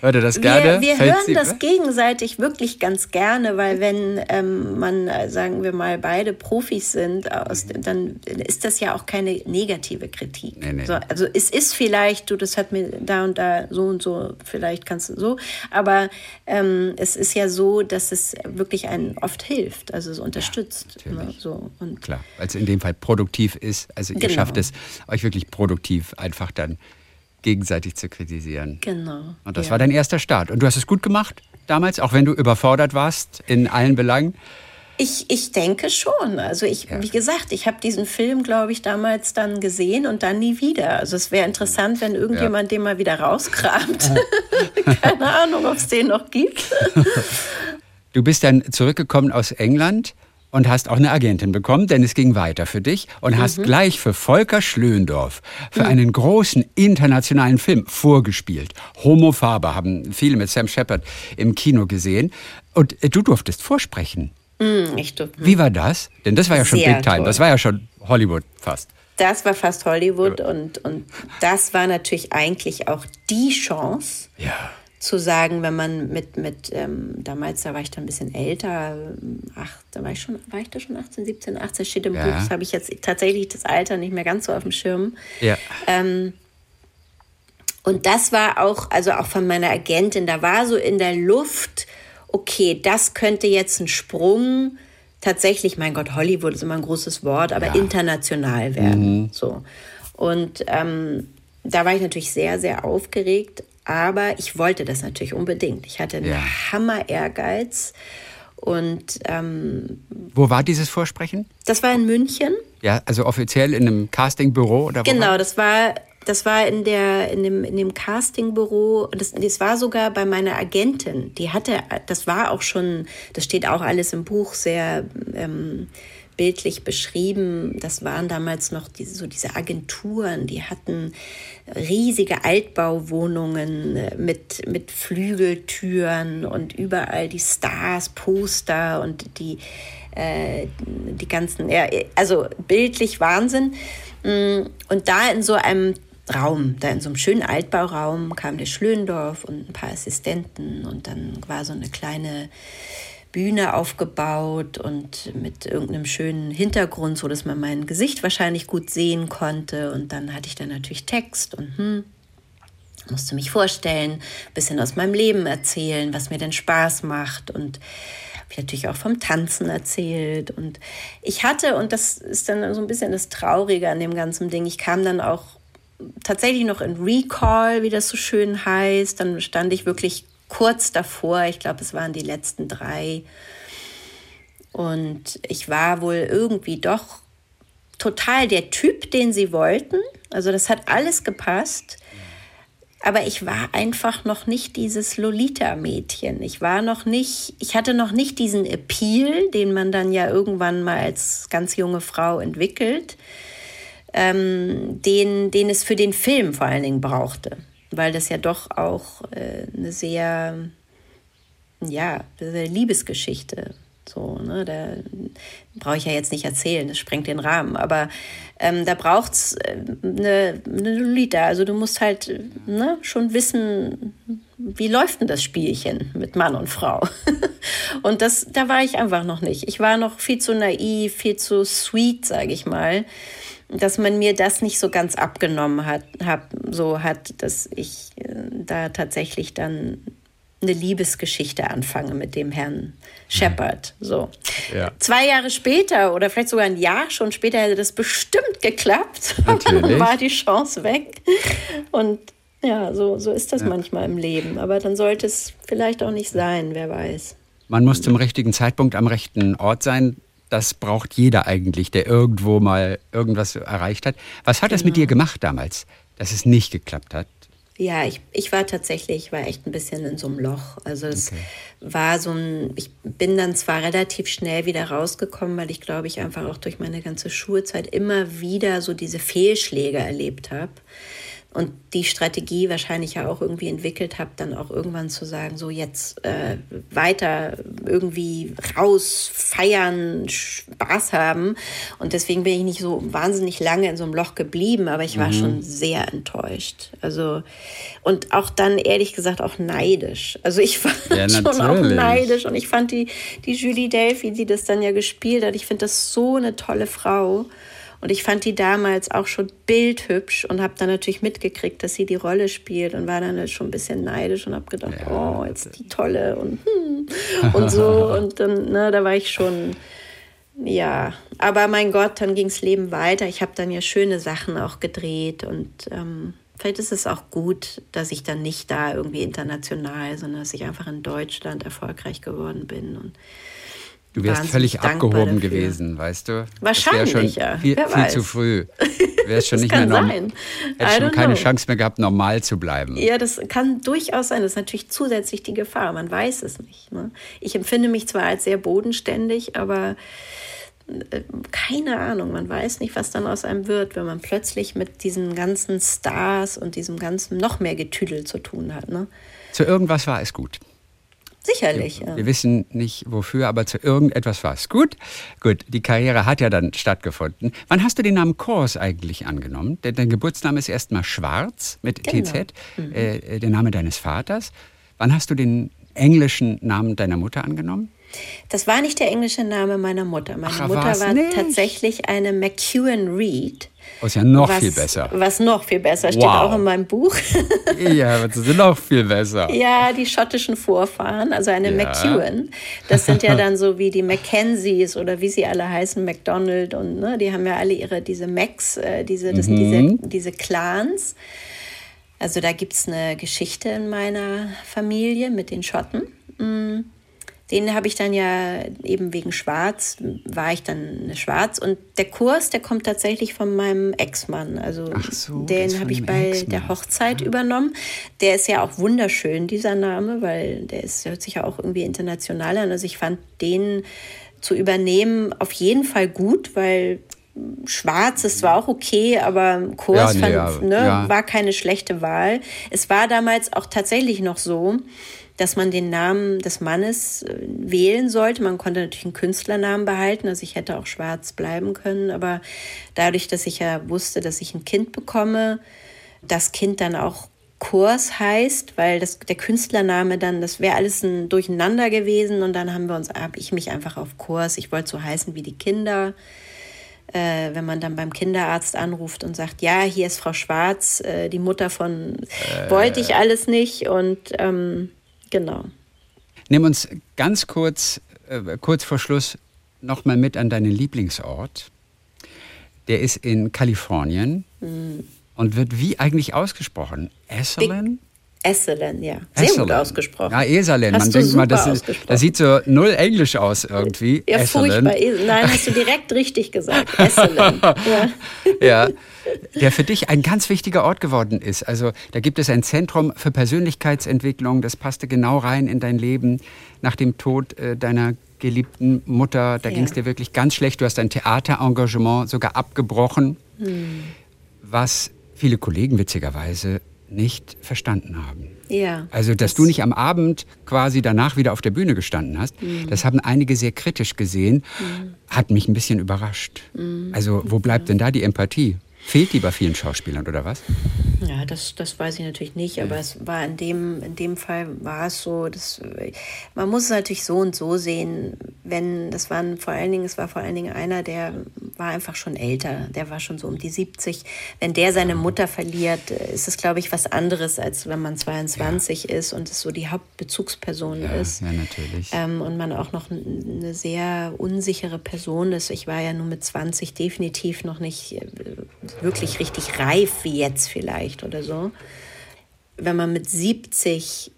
Hört ihr das gerne? Wir, wir hören Sie, das gegenseitig wirklich ganz gerne, weil wenn ähm, man, äh, sagen wir mal, beide Profis sind, aus, dann ist das ja auch keine negative Kritik. Nee, nee. So, also es ist vielleicht, du, das hat mir da und da so und so, vielleicht kannst du so, aber ähm, es ist ja so, dass es wirklich einen oft hilft, also es unterstützt. Ja, ne, so. und Klar, weil es in dem Fall produktiv ist. Also ihr genau. schafft es, euch wirklich produktiv einfach dann gegenseitig zu kritisieren. Genau. Und das ja. war dein erster Start. Und du hast es gut gemacht damals, auch wenn du überfordert warst in allen Belangen? Ich, ich denke schon. Also ich, ja. wie gesagt, ich habe diesen Film, glaube ich, damals dann gesehen und dann nie wieder. Also es wäre interessant, wenn irgendjemand ja. den mal wieder rauskramt. Keine Ahnung, ob es den noch gibt. du bist dann zurückgekommen aus England und hast auch eine Agentin bekommen, denn es ging weiter für dich und mhm. hast gleich für Volker Schlöndorf für mhm. einen großen internationalen Film vorgespielt. Homo Faber haben viele mit Sam Shepard im Kino gesehen und äh, du durftest vorsprechen. Mhm, ich durfte. Wie war das? Denn das war ja schon Sehr Big Time, toll. das war ja schon Hollywood fast. Das war fast Hollywood und, und das war natürlich eigentlich auch die Chance. Ja zu sagen, wenn man mit, mit ähm, damals, da war ich dann ein bisschen älter, ach, da war ich schon, war ich da schon 18, 17, 18, steht im ja. Buch, das habe ich jetzt tatsächlich das Alter nicht mehr ganz so auf dem Schirm. Ja. Ähm, und das war auch, also auch von meiner Agentin, da war so in der Luft, okay, das könnte jetzt ein Sprung tatsächlich, mein Gott, Hollywood ist immer ein großes Wort, aber ja. international werden. Mhm. So. Und ähm, da war ich natürlich sehr, sehr aufgeregt, aber ich wollte das natürlich unbedingt. Ich hatte einen ja. Hammer-Ehrgeiz. Und ähm, wo war dieses Vorsprechen? Das war in München. Ja, also offiziell in einem Castingbüro oder Genau, war? das war das war in der in dem in dem Castingbüro. Das, das war sogar bei meiner Agentin. Die hatte, das war auch schon, das steht auch alles im Buch sehr. Ähm, bildlich beschrieben. Das waren damals noch diese, so diese Agenturen, die hatten riesige Altbauwohnungen äh, mit, mit Flügeltüren und überall die Stars, Poster und die, äh, die ganzen, ja, also bildlich Wahnsinn. Mm, und da in so einem Raum, da in so einem schönen Altbauraum kam der Schlöndorf und ein paar Assistenten und dann war so eine kleine Bühne aufgebaut und mit irgendeinem schönen Hintergrund, so dass man mein Gesicht wahrscheinlich gut sehen konnte. Und dann hatte ich dann natürlich Text und hm, musste mich vorstellen, ein bisschen aus meinem Leben erzählen, was mir denn Spaß macht und habe ich natürlich auch vom Tanzen erzählt. Und ich hatte, und das ist dann so ein bisschen das Traurige an dem ganzen Ding, ich kam dann auch tatsächlich noch in Recall, wie das so schön heißt. Dann stand ich wirklich kurz davor, ich glaube, es waren die letzten drei. Und ich war wohl irgendwie doch total der Typ, den sie wollten. Also das hat alles gepasst. Aber ich war einfach noch nicht dieses Lolita-Mädchen. Ich war noch nicht, ich hatte noch nicht diesen Appeal, den man dann ja irgendwann mal als ganz junge Frau entwickelt, ähm, den, den es für den Film vor allen Dingen brauchte. Weil das ja doch auch äh, eine sehr, ja, Liebesgeschichte so, ne, da brauche ich ja jetzt nicht erzählen, das sprengt den Rahmen. Aber ähm, da braucht es äh, eine, eine Lolita. Also du musst halt ne, schon wissen, wie läuft denn das Spielchen mit Mann und Frau? und das, da war ich einfach noch nicht. Ich war noch viel zu naiv, viel zu sweet, sage ich mal, dass man mir das nicht so ganz abgenommen hat, hab, so hat, dass ich äh, da tatsächlich dann eine Liebesgeschichte anfange mit dem Herrn Shepard. So. Ja. Zwei Jahre später oder vielleicht sogar ein Jahr schon später hätte das bestimmt geklappt. Natürlich. dann war die Chance weg. Und ja, so, so ist das ja. manchmal im Leben. Aber dann sollte es vielleicht auch nicht sein, wer weiß. Man muss zum richtigen Zeitpunkt am rechten Ort sein. Das braucht jeder eigentlich, der irgendwo mal irgendwas erreicht hat. Was hat genau. das mit genau. dir gemacht damals, dass es nicht geklappt hat? Ja, ich, ich war tatsächlich, war echt ein bisschen in so einem Loch. Also es okay. war so ein, ich bin dann zwar relativ schnell wieder rausgekommen, weil ich glaube ich einfach auch durch meine ganze Schulzeit immer wieder so diese Fehlschläge erlebt habe und die Strategie wahrscheinlich ja auch irgendwie entwickelt habe, dann auch irgendwann zu sagen, so jetzt äh, weiter irgendwie raus, feiern, Spaß haben. Und deswegen bin ich nicht so wahnsinnig lange in so einem Loch geblieben, aber ich war mhm. schon sehr enttäuscht. Also, und auch dann ehrlich gesagt auch neidisch. Also ich war ja, schon auch neidisch und ich fand die, die Julie Delphi, die das dann ja gespielt hat, ich finde das so eine tolle Frau. Und ich fand die damals auch schon bildhübsch und habe dann natürlich mitgekriegt, dass sie die Rolle spielt und war dann halt schon ein bisschen neidisch und habe gedacht, ja, oh, jetzt die tolle und hm, und so. und dann, ne, da war ich schon, ja. Aber mein Gott, dann ging das Leben weiter. Ich habe dann ja schöne Sachen auch gedreht und ähm, vielleicht ist es auch gut, dass ich dann nicht da irgendwie international, sondern dass ich einfach in Deutschland erfolgreich geworden bin und Du wärst völlig abgehoben dafür. gewesen, weißt du? Wahrscheinlich, schon ja. Viel, viel zu früh. Wärst schon nicht mehr normal. Hättest schon keine know. Chance mehr gehabt, normal zu bleiben. Ja, das kann durchaus sein. Das ist natürlich zusätzlich die Gefahr. Man weiß es nicht. Ne? Ich empfinde mich zwar als sehr bodenständig, aber äh, keine Ahnung, man weiß nicht, was dann aus einem wird, wenn man plötzlich mit diesen ganzen Stars und diesem ganzen noch mehr Getüdel zu tun hat. Ne? Zu irgendwas war es gut. Sicherlich. Wir, ja. wir wissen nicht wofür, aber zu irgendetwas war es gut. Gut, die Karriere hat ja dann stattgefunden. Wann hast du den Namen Kors eigentlich angenommen? Denn dein Geburtsname ist erstmal Schwarz mit genau. TZ, mhm. äh, der Name deines Vaters. Wann hast du den englischen Namen deiner Mutter angenommen? Das war nicht der englische Name meiner Mutter. Meine Ach, Mutter war nicht? tatsächlich eine McEwen Reed. Ist ja noch was, viel besser. Was noch viel besser, steht wow. auch in meinem Buch. ja, das ist noch viel besser. Ja, die schottischen Vorfahren, also eine ja. McEwen. Das sind ja dann so wie die Mackenzies oder wie sie alle heißen, McDonald und ne, die haben ja alle ihre, diese Macs, äh, diese, das mhm. diese, diese Clans. Also da gibt es eine Geschichte in meiner Familie mit den Schotten. Mhm. Den habe ich dann ja eben wegen Schwarz, war ich dann Schwarz. Und der Kurs, der kommt tatsächlich von meinem Ex-Mann. Also so, den habe ich bei der Hochzeit ja. übernommen. Der ist ja auch wunderschön, dieser Name, weil der ist, hört sich ja auch irgendwie international an. Also ich fand den zu übernehmen auf jeden Fall gut, weil Schwarz ist zwar auch okay, aber Kurs ja, nee, fand, ne, ja. war keine schlechte Wahl. Es war damals auch tatsächlich noch so, dass man den Namen des Mannes äh, wählen sollte. Man konnte natürlich einen Künstlernamen behalten, also ich hätte auch schwarz bleiben können, aber dadurch, dass ich ja wusste, dass ich ein Kind bekomme, das Kind dann auch Kurs heißt, weil das, der Künstlername dann, das wäre alles ein Durcheinander gewesen und dann haben wir uns, habe ich mich einfach auf Kurs, ich wollte so heißen wie die Kinder. Äh, wenn man dann beim Kinderarzt anruft und sagt, ja, hier ist Frau Schwarz, äh, die Mutter von, äh. wollte ich alles nicht und ähm, Genau. Nimm uns ganz kurz, äh, kurz vor Schluss nochmal mit an deinen Lieblingsort. Der ist in Kalifornien mhm. und wird wie eigentlich ausgesprochen? Esalen? Esselen, ja. Sehr Esselen. gut ausgesprochen. Ja, Eselen. Man denkt mal, das, ist, das, sieht so null englisch aus irgendwie. Ja, Esselen. furchtbar. Nein, hast du direkt richtig gesagt. Esselen. Ja. ja. Der für dich ein ganz wichtiger Ort geworden ist. Also da gibt es ein Zentrum für Persönlichkeitsentwicklung. Das passte genau rein in dein Leben nach dem Tod äh, deiner geliebten Mutter. Da ja. ging es dir wirklich ganz schlecht. Du hast dein Theaterengagement sogar abgebrochen. Hm. Was viele Kollegen witzigerweise nicht verstanden haben. Ja. Also, dass das du nicht am Abend quasi danach wieder auf der Bühne gestanden hast, mhm. das haben einige sehr kritisch gesehen, mhm. hat mich ein bisschen überrascht. Mhm. Also, wo bleibt denn da die Empathie? Fehlt die bei vielen Schauspielern oder was? Ja, das, das weiß ich natürlich nicht, aber es war in dem, in dem Fall war es so, dass, man muss es natürlich so und so sehen, wenn, das waren vor allen Dingen, es war vor allen Dingen einer, der war einfach schon älter, der war schon so um die 70. Wenn der seine Mutter verliert, ist es, glaube ich, was anderes, als wenn man 22 ja. ist und es so die Hauptbezugsperson ja, ist. Ja, natürlich. Ähm, und man auch noch eine sehr unsichere Person ist. Ich war ja nur mit 20 definitiv noch nicht äh, wirklich richtig reif wie jetzt vielleicht oder so. Wenn man mit 70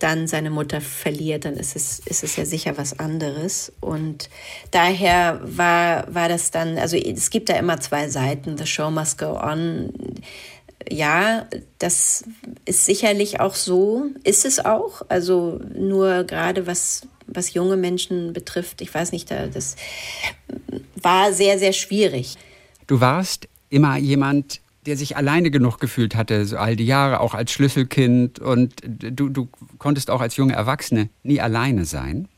dann seine Mutter verliert, dann ist es, ist es ja sicher was anderes. Und daher war, war das dann, also es gibt da immer zwei Seiten, The Show Must Go On. Ja, das ist sicherlich auch so, ist es auch. Also nur gerade was, was junge Menschen betrifft, ich weiß nicht, das war sehr, sehr schwierig. Du warst immer jemand, der sich alleine genug gefühlt hatte, so all die Jahre, auch als Schlüsselkind. Und du, du konntest auch als junge Erwachsene nie alleine sein.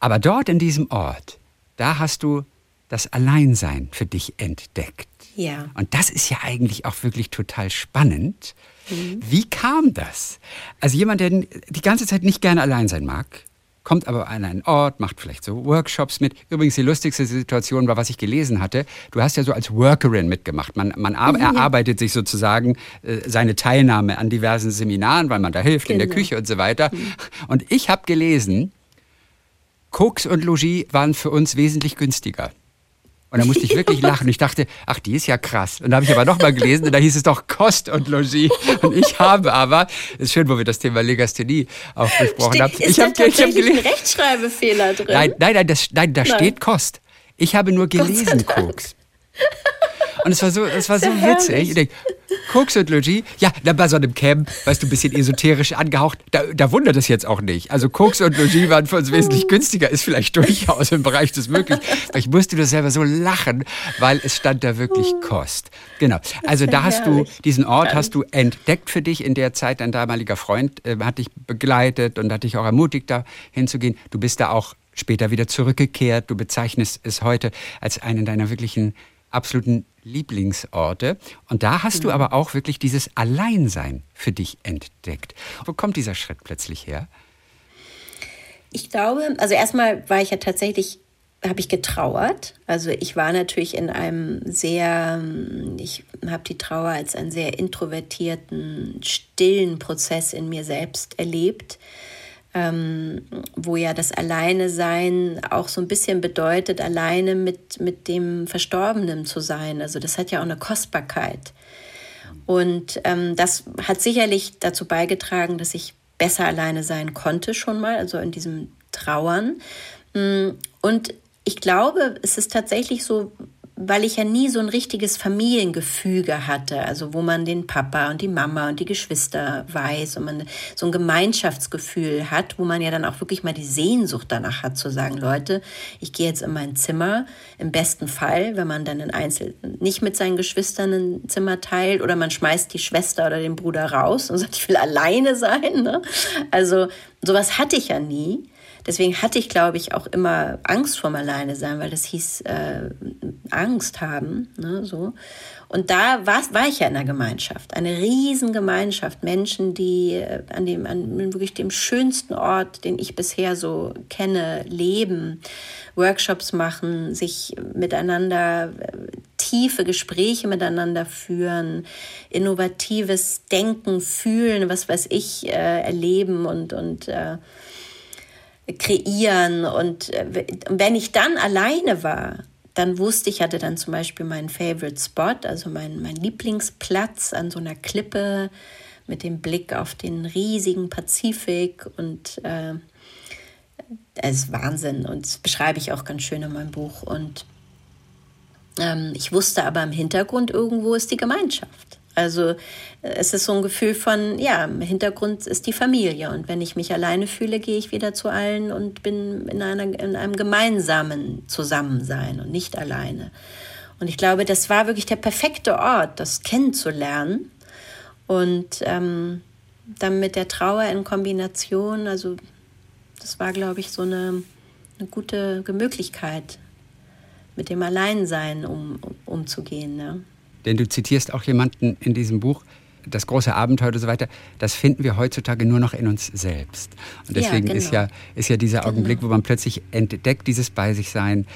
Aber dort in diesem Ort, da hast du das Alleinsein für dich entdeckt. Ja. Und das ist ja eigentlich auch wirklich total spannend. Mhm. Wie kam das? Also jemand, der die ganze Zeit nicht gerne allein sein mag, kommt aber an einen Ort, macht vielleicht so Workshops mit. Übrigens, die lustigste Situation war, was ich gelesen hatte. Du hast ja so als Workerin mitgemacht. Man, man mhm, erarbeitet sich sozusagen äh, seine Teilnahme an diversen Seminaren, weil man da hilft genau. in der genau. Küche und so weiter. Mhm. Und ich habe gelesen, Koks und Logis waren für uns wesentlich günstiger. Und da musste ich wirklich lachen. Ich dachte, ach, die ist ja krass. Und da habe ich aber nochmal gelesen und da hieß es doch Kost und Logis. Und ich habe aber, ist schön, wo wir das Thema Legasthenie auch besprochen haben. Ich habe hab gelesen. ein Rechtschreibfehler drin? Nein, nein, nein, das, nein da nein. steht Kost. Ich habe nur gelesen Koks. Und es war so, es war so witzig. Ich denk, Koks und Logis, ja, dann bei so einem Camp, weißt du, ein bisschen esoterisch angehaucht, da, da wundert es jetzt auch nicht. Also Koks und Logis waren für uns wesentlich günstiger, ist vielleicht durchaus im Bereich des Möglichen. Ich musste das selber so lachen, weil es stand da wirklich Kost. Genau. Also da hast du, diesen Ort hast du entdeckt für dich in der Zeit. Dein damaliger Freund äh, hat dich begleitet und hat dich auch ermutigt, da hinzugehen. Du bist da auch später wieder zurückgekehrt. Du bezeichnest es heute als einen deiner wirklichen absoluten Lieblingsorte. Und da hast mhm. du aber auch wirklich dieses Alleinsein für dich entdeckt. Wo kommt dieser Schritt plötzlich her? Ich glaube, also erstmal war ich ja tatsächlich, habe ich getrauert. Also ich war natürlich in einem sehr, ich habe die Trauer als einen sehr introvertierten, stillen Prozess in mir selbst erlebt ähm, wo ja das Alleine sein auch so ein bisschen bedeutet, alleine mit, mit dem Verstorbenen zu sein. Also das hat ja auch eine Kostbarkeit. Und ähm, das hat sicherlich dazu beigetragen, dass ich besser alleine sein konnte schon mal, also in diesem Trauern. Mm, und ich glaube, es ist tatsächlich so, weil ich ja nie so ein richtiges Familiengefüge hatte, also wo man den Papa und die Mama und die Geschwister weiß und man so ein Gemeinschaftsgefühl hat, wo man ja dann auch wirklich mal die Sehnsucht danach hat zu sagen, Leute, ich gehe jetzt in mein Zimmer, im besten Fall, wenn man dann in Einzel nicht mit seinen Geschwistern ein Zimmer teilt oder man schmeißt die Schwester oder den Bruder raus und sagt, ich will alleine sein. Ne? Also sowas hatte ich ja nie. Deswegen hatte ich, glaube ich, auch immer Angst vorm Alleine sein, weil das hieß äh, Angst haben. Ne, so. Und da war, war ich ja in einer Gemeinschaft, eine Riesengemeinschaft, Menschen, die äh, an dem, an wirklich dem schönsten Ort, den ich bisher so kenne, leben, Workshops machen, sich miteinander äh, tiefe Gespräche miteinander führen, innovatives Denken, Fühlen, was weiß ich, äh, erleben und, und äh, kreieren. Und äh, wenn ich dann alleine war, dann wusste ich, hatte dann zum Beispiel meinen Favorite Spot, also mein, mein Lieblingsplatz an so einer Klippe mit dem Blick auf den riesigen Pazifik und äh, es ist Wahnsinn und das beschreibe ich auch ganz schön in meinem Buch. Und ähm, ich wusste aber im Hintergrund irgendwo ist die Gemeinschaft. Also äh, es ist so ein Gefühl von, ja, im Hintergrund ist die Familie. Und wenn ich mich alleine fühle, gehe ich wieder zu allen und bin in, einer, in einem gemeinsamen Zusammensein und nicht alleine. Und ich glaube, das war wirklich der perfekte Ort, das kennenzulernen. Und ähm, dann mit der Trauer in Kombination, also das war, glaube ich, so eine, eine gute Möglichkeit, mit dem Alleinsein um, um, umzugehen. Ne? Denn du zitierst auch jemanden in diesem Buch, das große Abenteuer und so weiter, das finden wir heutzutage nur noch in uns selbst. Und deswegen ja, genau. ist, ja, ist ja dieser Augenblick, genau. wo man plötzlich entdeckt, dieses Bei sich sein,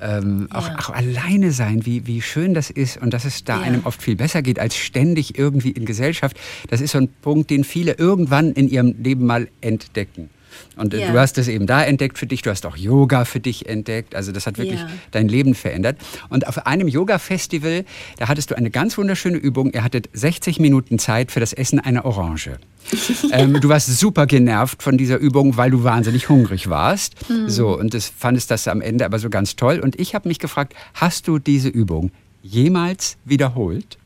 ähm, ja. auch, auch, alleine sein, wie, wie schön das ist und dass es da ja. einem oft viel besser geht als ständig irgendwie in Gesellschaft. Das ist so ein Punkt, den viele irgendwann in ihrem Leben mal entdecken. Und ja. du hast es eben da entdeckt für dich, du hast auch Yoga für dich entdeckt. Also das hat wirklich ja. dein Leben verändert. Und auf einem Yoga-Festival, da hattest du eine ganz wunderschöne Übung. Ihr hattet 60 Minuten Zeit für das Essen einer Orange. ähm, du warst super genervt von dieser Übung, weil du wahnsinnig hungrig warst. Mhm. So, und das fandest das am Ende aber so ganz toll. Und ich habe mich gefragt, hast du diese Übung jemals wiederholt?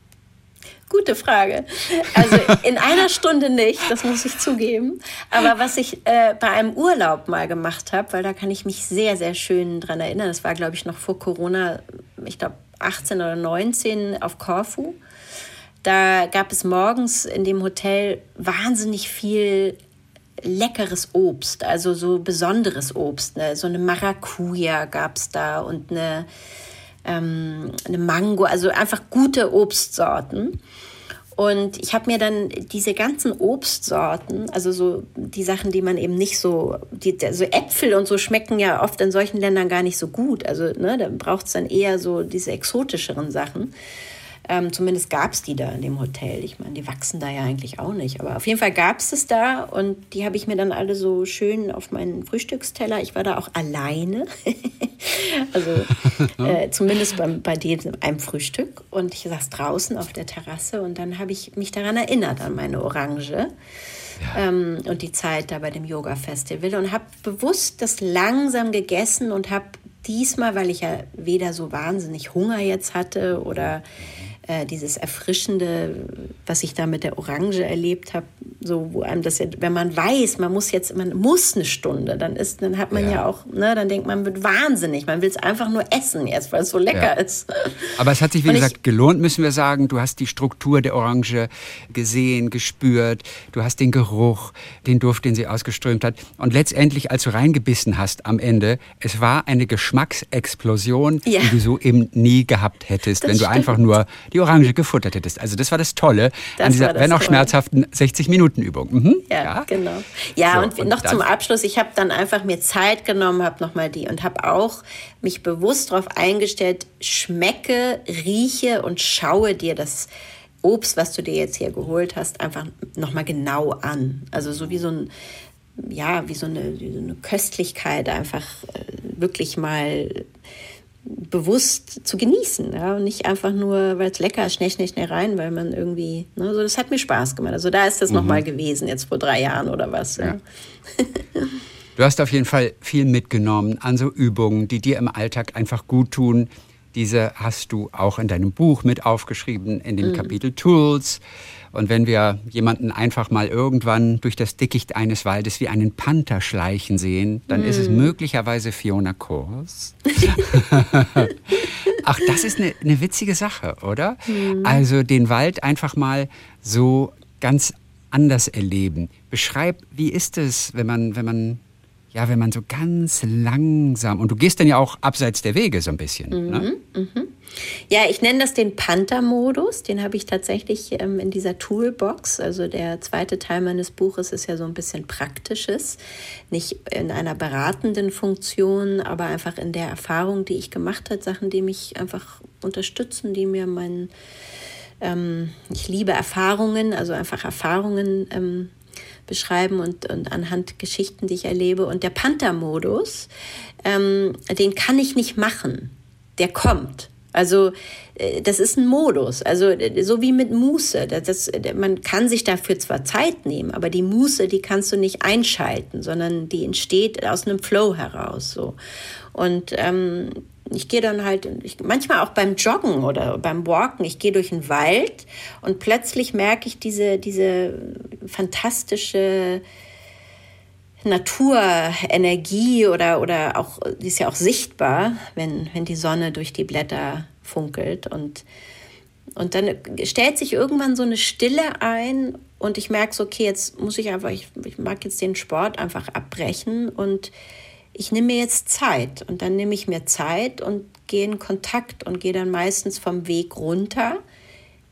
Gute Frage. Also in einer Stunde nicht, das muss ich zugeben. Aber was ich äh, bei einem Urlaub mal gemacht habe, weil da kann ich mich sehr, sehr schön dran erinnern, das war, glaube ich, noch vor Corona, ich glaube 18 oder 19 auf Korfu. Da gab es morgens in dem Hotel wahnsinnig viel leckeres Obst, also so besonderes Obst. Ne? So eine Maracuja gab es da und eine ähm, eine Mango, also einfach gute Obstsorten. Und ich habe mir dann diese ganzen Obstsorten, also so die Sachen, die man eben nicht so, die, also Äpfel und so schmecken ja oft in solchen Ländern gar nicht so gut. Also ne, da braucht es dann eher so diese exotischeren Sachen. Ähm, zumindest gab es die da in dem Hotel. Ich meine, die wachsen da ja eigentlich auch nicht. Aber auf jeden Fall gab es es da und die habe ich mir dann alle so schön auf meinen Frühstücksteller. Ich war da auch alleine. also äh, zumindest beim, bei dem, einem Frühstück. Und ich saß draußen auf der Terrasse und dann habe ich mich daran erinnert, an meine Orange. Ja. Ähm, und die Zeit da bei dem Yoga-Festival und habe bewusst das langsam gegessen und habe diesmal, weil ich ja weder so wahnsinnig Hunger jetzt hatte oder äh, dieses Erfrischende, was ich da mit der Orange erlebt habe, so wo einem das, wenn man weiß, man muss jetzt, man muss eine Stunde, dann ist, dann hat man ja, ja auch, ne, dann denkt man, wird wahnsinnig, man will es einfach nur essen jetzt, weil es so lecker ja. ist. Aber es hat sich, wie Und gesagt, gelohnt, müssen wir sagen. Du hast die Struktur der Orange gesehen, gespürt, du hast den Geruch, den Duft, den sie ausgeströmt hat. Und letztendlich, als du reingebissen hast am Ende, es war eine Geschmacksexplosion, ja. die du so eben nie gehabt hättest, das wenn du stimmt. einfach nur die die Orange gefuttert hättest. Also das war das Tolle das an dieser, wenn auch toll. schmerzhaften 60-Minuten-Übung. Mhm. Ja, ja, genau. Ja, so, und, und, noch zum Abschluss, ich habe dann einfach mir Zeit genommen, habe nochmal die und habe auch mich bewusst darauf eingestellt, schmecke, rieche und schaue dir das Obst, was du dir jetzt hier geholt hast, einfach nochmal genau an. Also so wie so ein ja, wie so eine, wie so eine Köstlichkeit einfach äh, wirklich mal bewusst zu genießen. Ja? Und nicht einfach nur, weil es lecker ist, schnell, schnell, schnell rein, weil man irgendwie, ne, so, das hat mir Spaß gemacht. Also da ist das mhm. nochmal gewesen, jetzt vor drei Jahren oder was. Ja. ja. du hast auf jeden Fall viel mitgenommen an so Übungen, die dir im Alltag einfach gut tun. Diese hast du auch in deinem Buch mit aufgeschrieben, in dem mhm. Kapitel Tools. Und wenn wir jemanden einfach mal irgendwann durch das Dickicht eines Waldes wie einen Panther schleichen sehen, dann mm. ist es hm. möglicherweise Fiona Kors. Ach, das ist eine, eine witzige Sache, oder? Mm. Also den Wald einfach mal so ganz anders erleben. Beschreib, wie ist es, wenn man, wenn man ja, wenn man so ganz langsam, und du gehst dann ja auch abseits der Wege so ein bisschen. Mhm, ne? mhm. Ja, ich nenne das den Panther-Modus. Den habe ich tatsächlich ähm, in dieser Toolbox. Also der zweite Teil meines Buches ist ja so ein bisschen praktisches. Nicht in einer beratenden Funktion, aber einfach in der Erfahrung, die ich gemacht habe. Sachen, die mich einfach unterstützen, die mir meinen. Ähm, ich liebe Erfahrungen, also einfach Erfahrungen ähm, beschreiben und, und anhand Geschichten, die ich erlebe. Und der Panther-Modus, ähm, den kann ich nicht machen. Der kommt. Also äh, das ist ein Modus, also äh, so wie mit Muße. Das, das, man kann sich dafür zwar Zeit nehmen, aber die Muße, die kannst du nicht einschalten, sondern die entsteht aus einem Flow heraus. So. Und ähm, ich gehe dann halt, ich, manchmal auch beim Joggen oder beim Walken, ich gehe durch den Wald und plötzlich merke ich diese, diese fantastische Naturenergie oder, oder auch, die ist ja auch sichtbar, wenn, wenn die Sonne durch die Blätter funkelt. Und, und dann stellt sich irgendwann so eine Stille ein und ich merke so, okay, jetzt muss ich einfach, ich, ich mag jetzt den Sport einfach abbrechen und ich nehme mir jetzt Zeit und dann nehme ich mir Zeit und gehe in Kontakt und gehe dann meistens vom Weg runter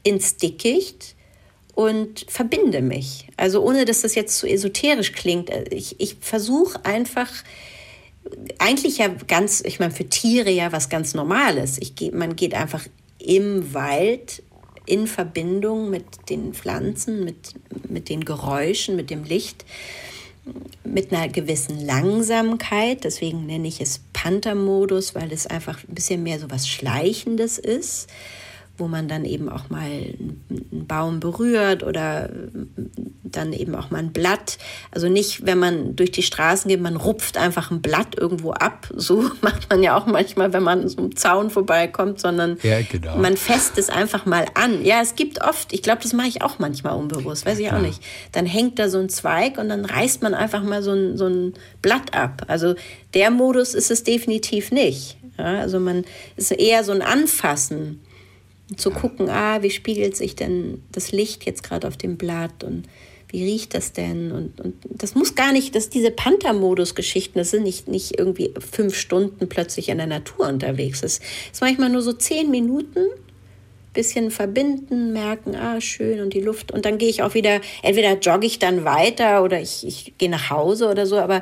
ins Dickicht und verbinde mich. Also ohne dass das jetzt zu esoterisch klingt. Ich, ich versuche einfach, eigentlich ja ganz, ich meine, für Tiere ja was ganz Normales. Ich geh, man geht einfach im Wald in Verbindung mit den Pflanzen, mit, mit den Geräuschen, mit dem Licht, mit einer gewissen Langsamkeit. Deswegen nenne ich es Panther-Modus, weil es einfach ein bisschen mehr so was Schleichendes ist wo man dann eben auch mal einen Baum berührt oder dann eben auch mal ein Blatt. Also nicht, wenn man durch die Straßen geht, man rupft einfach ein Blatt irgendwo ab. So macht man ja auch manchmal, wenn man so einem Zaun vorbeikommt, sondern ja, genau. man fässt es einfach mal an. Ja, es gibt oft, ich glaube, das mache ich auch manchmal unbewusst, weiß ich auch nicht. Dann hängt da so ein Zweig und dann reißt man einfach mal so ein, so ein Blatt ab. Also der Modus ist es definitiv nicht. Ja, also man ist eher so ein Anfassen zu gucken, ah, wie spiegelt sich denn das Licht jetzt gerade auf dem Blatt und wie riecht das denn? Und, und das muss gar nicht, dass diese Panther-Modus-Geschichten, das sind nicht, nicht irgendwie fünf Stunden plötzlich in der Natur unterwegs. Das ist manchmal nur so zehn Minuten, bisschen verbinden, merken, ah, schön und die Luft. Und dann gehe ich auch wieder, entweder jogge ich dann weiter oder ich, ich gehe nach Hause oder so, aber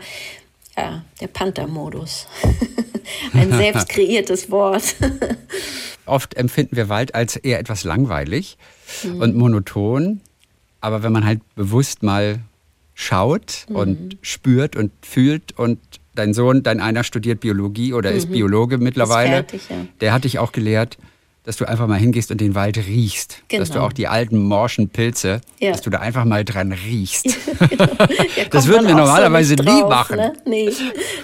ja, der Panther-Modus. Ein selbst kreiertes Wort. Oft empfinden wir Wald als eher etwas langweilig mhm. und monoton. Aber wenn man halt bewusst mal schaut mhm. und spürt und fühlt und dein Sohn, dein einer studiert Biologie oder mhm. ist Biologe mittlerweile, ist fertig, ja. der hat dich auch gelehrt, dass du einfach mal hingehst und den Wald riechst. Genau. Dass du genau. auch die alten morschen Pilze, ja. dass du da einfach mal dran riechst. genau. ja, das würden wir normalerweise so nie drauf, machen. Ne? Nee,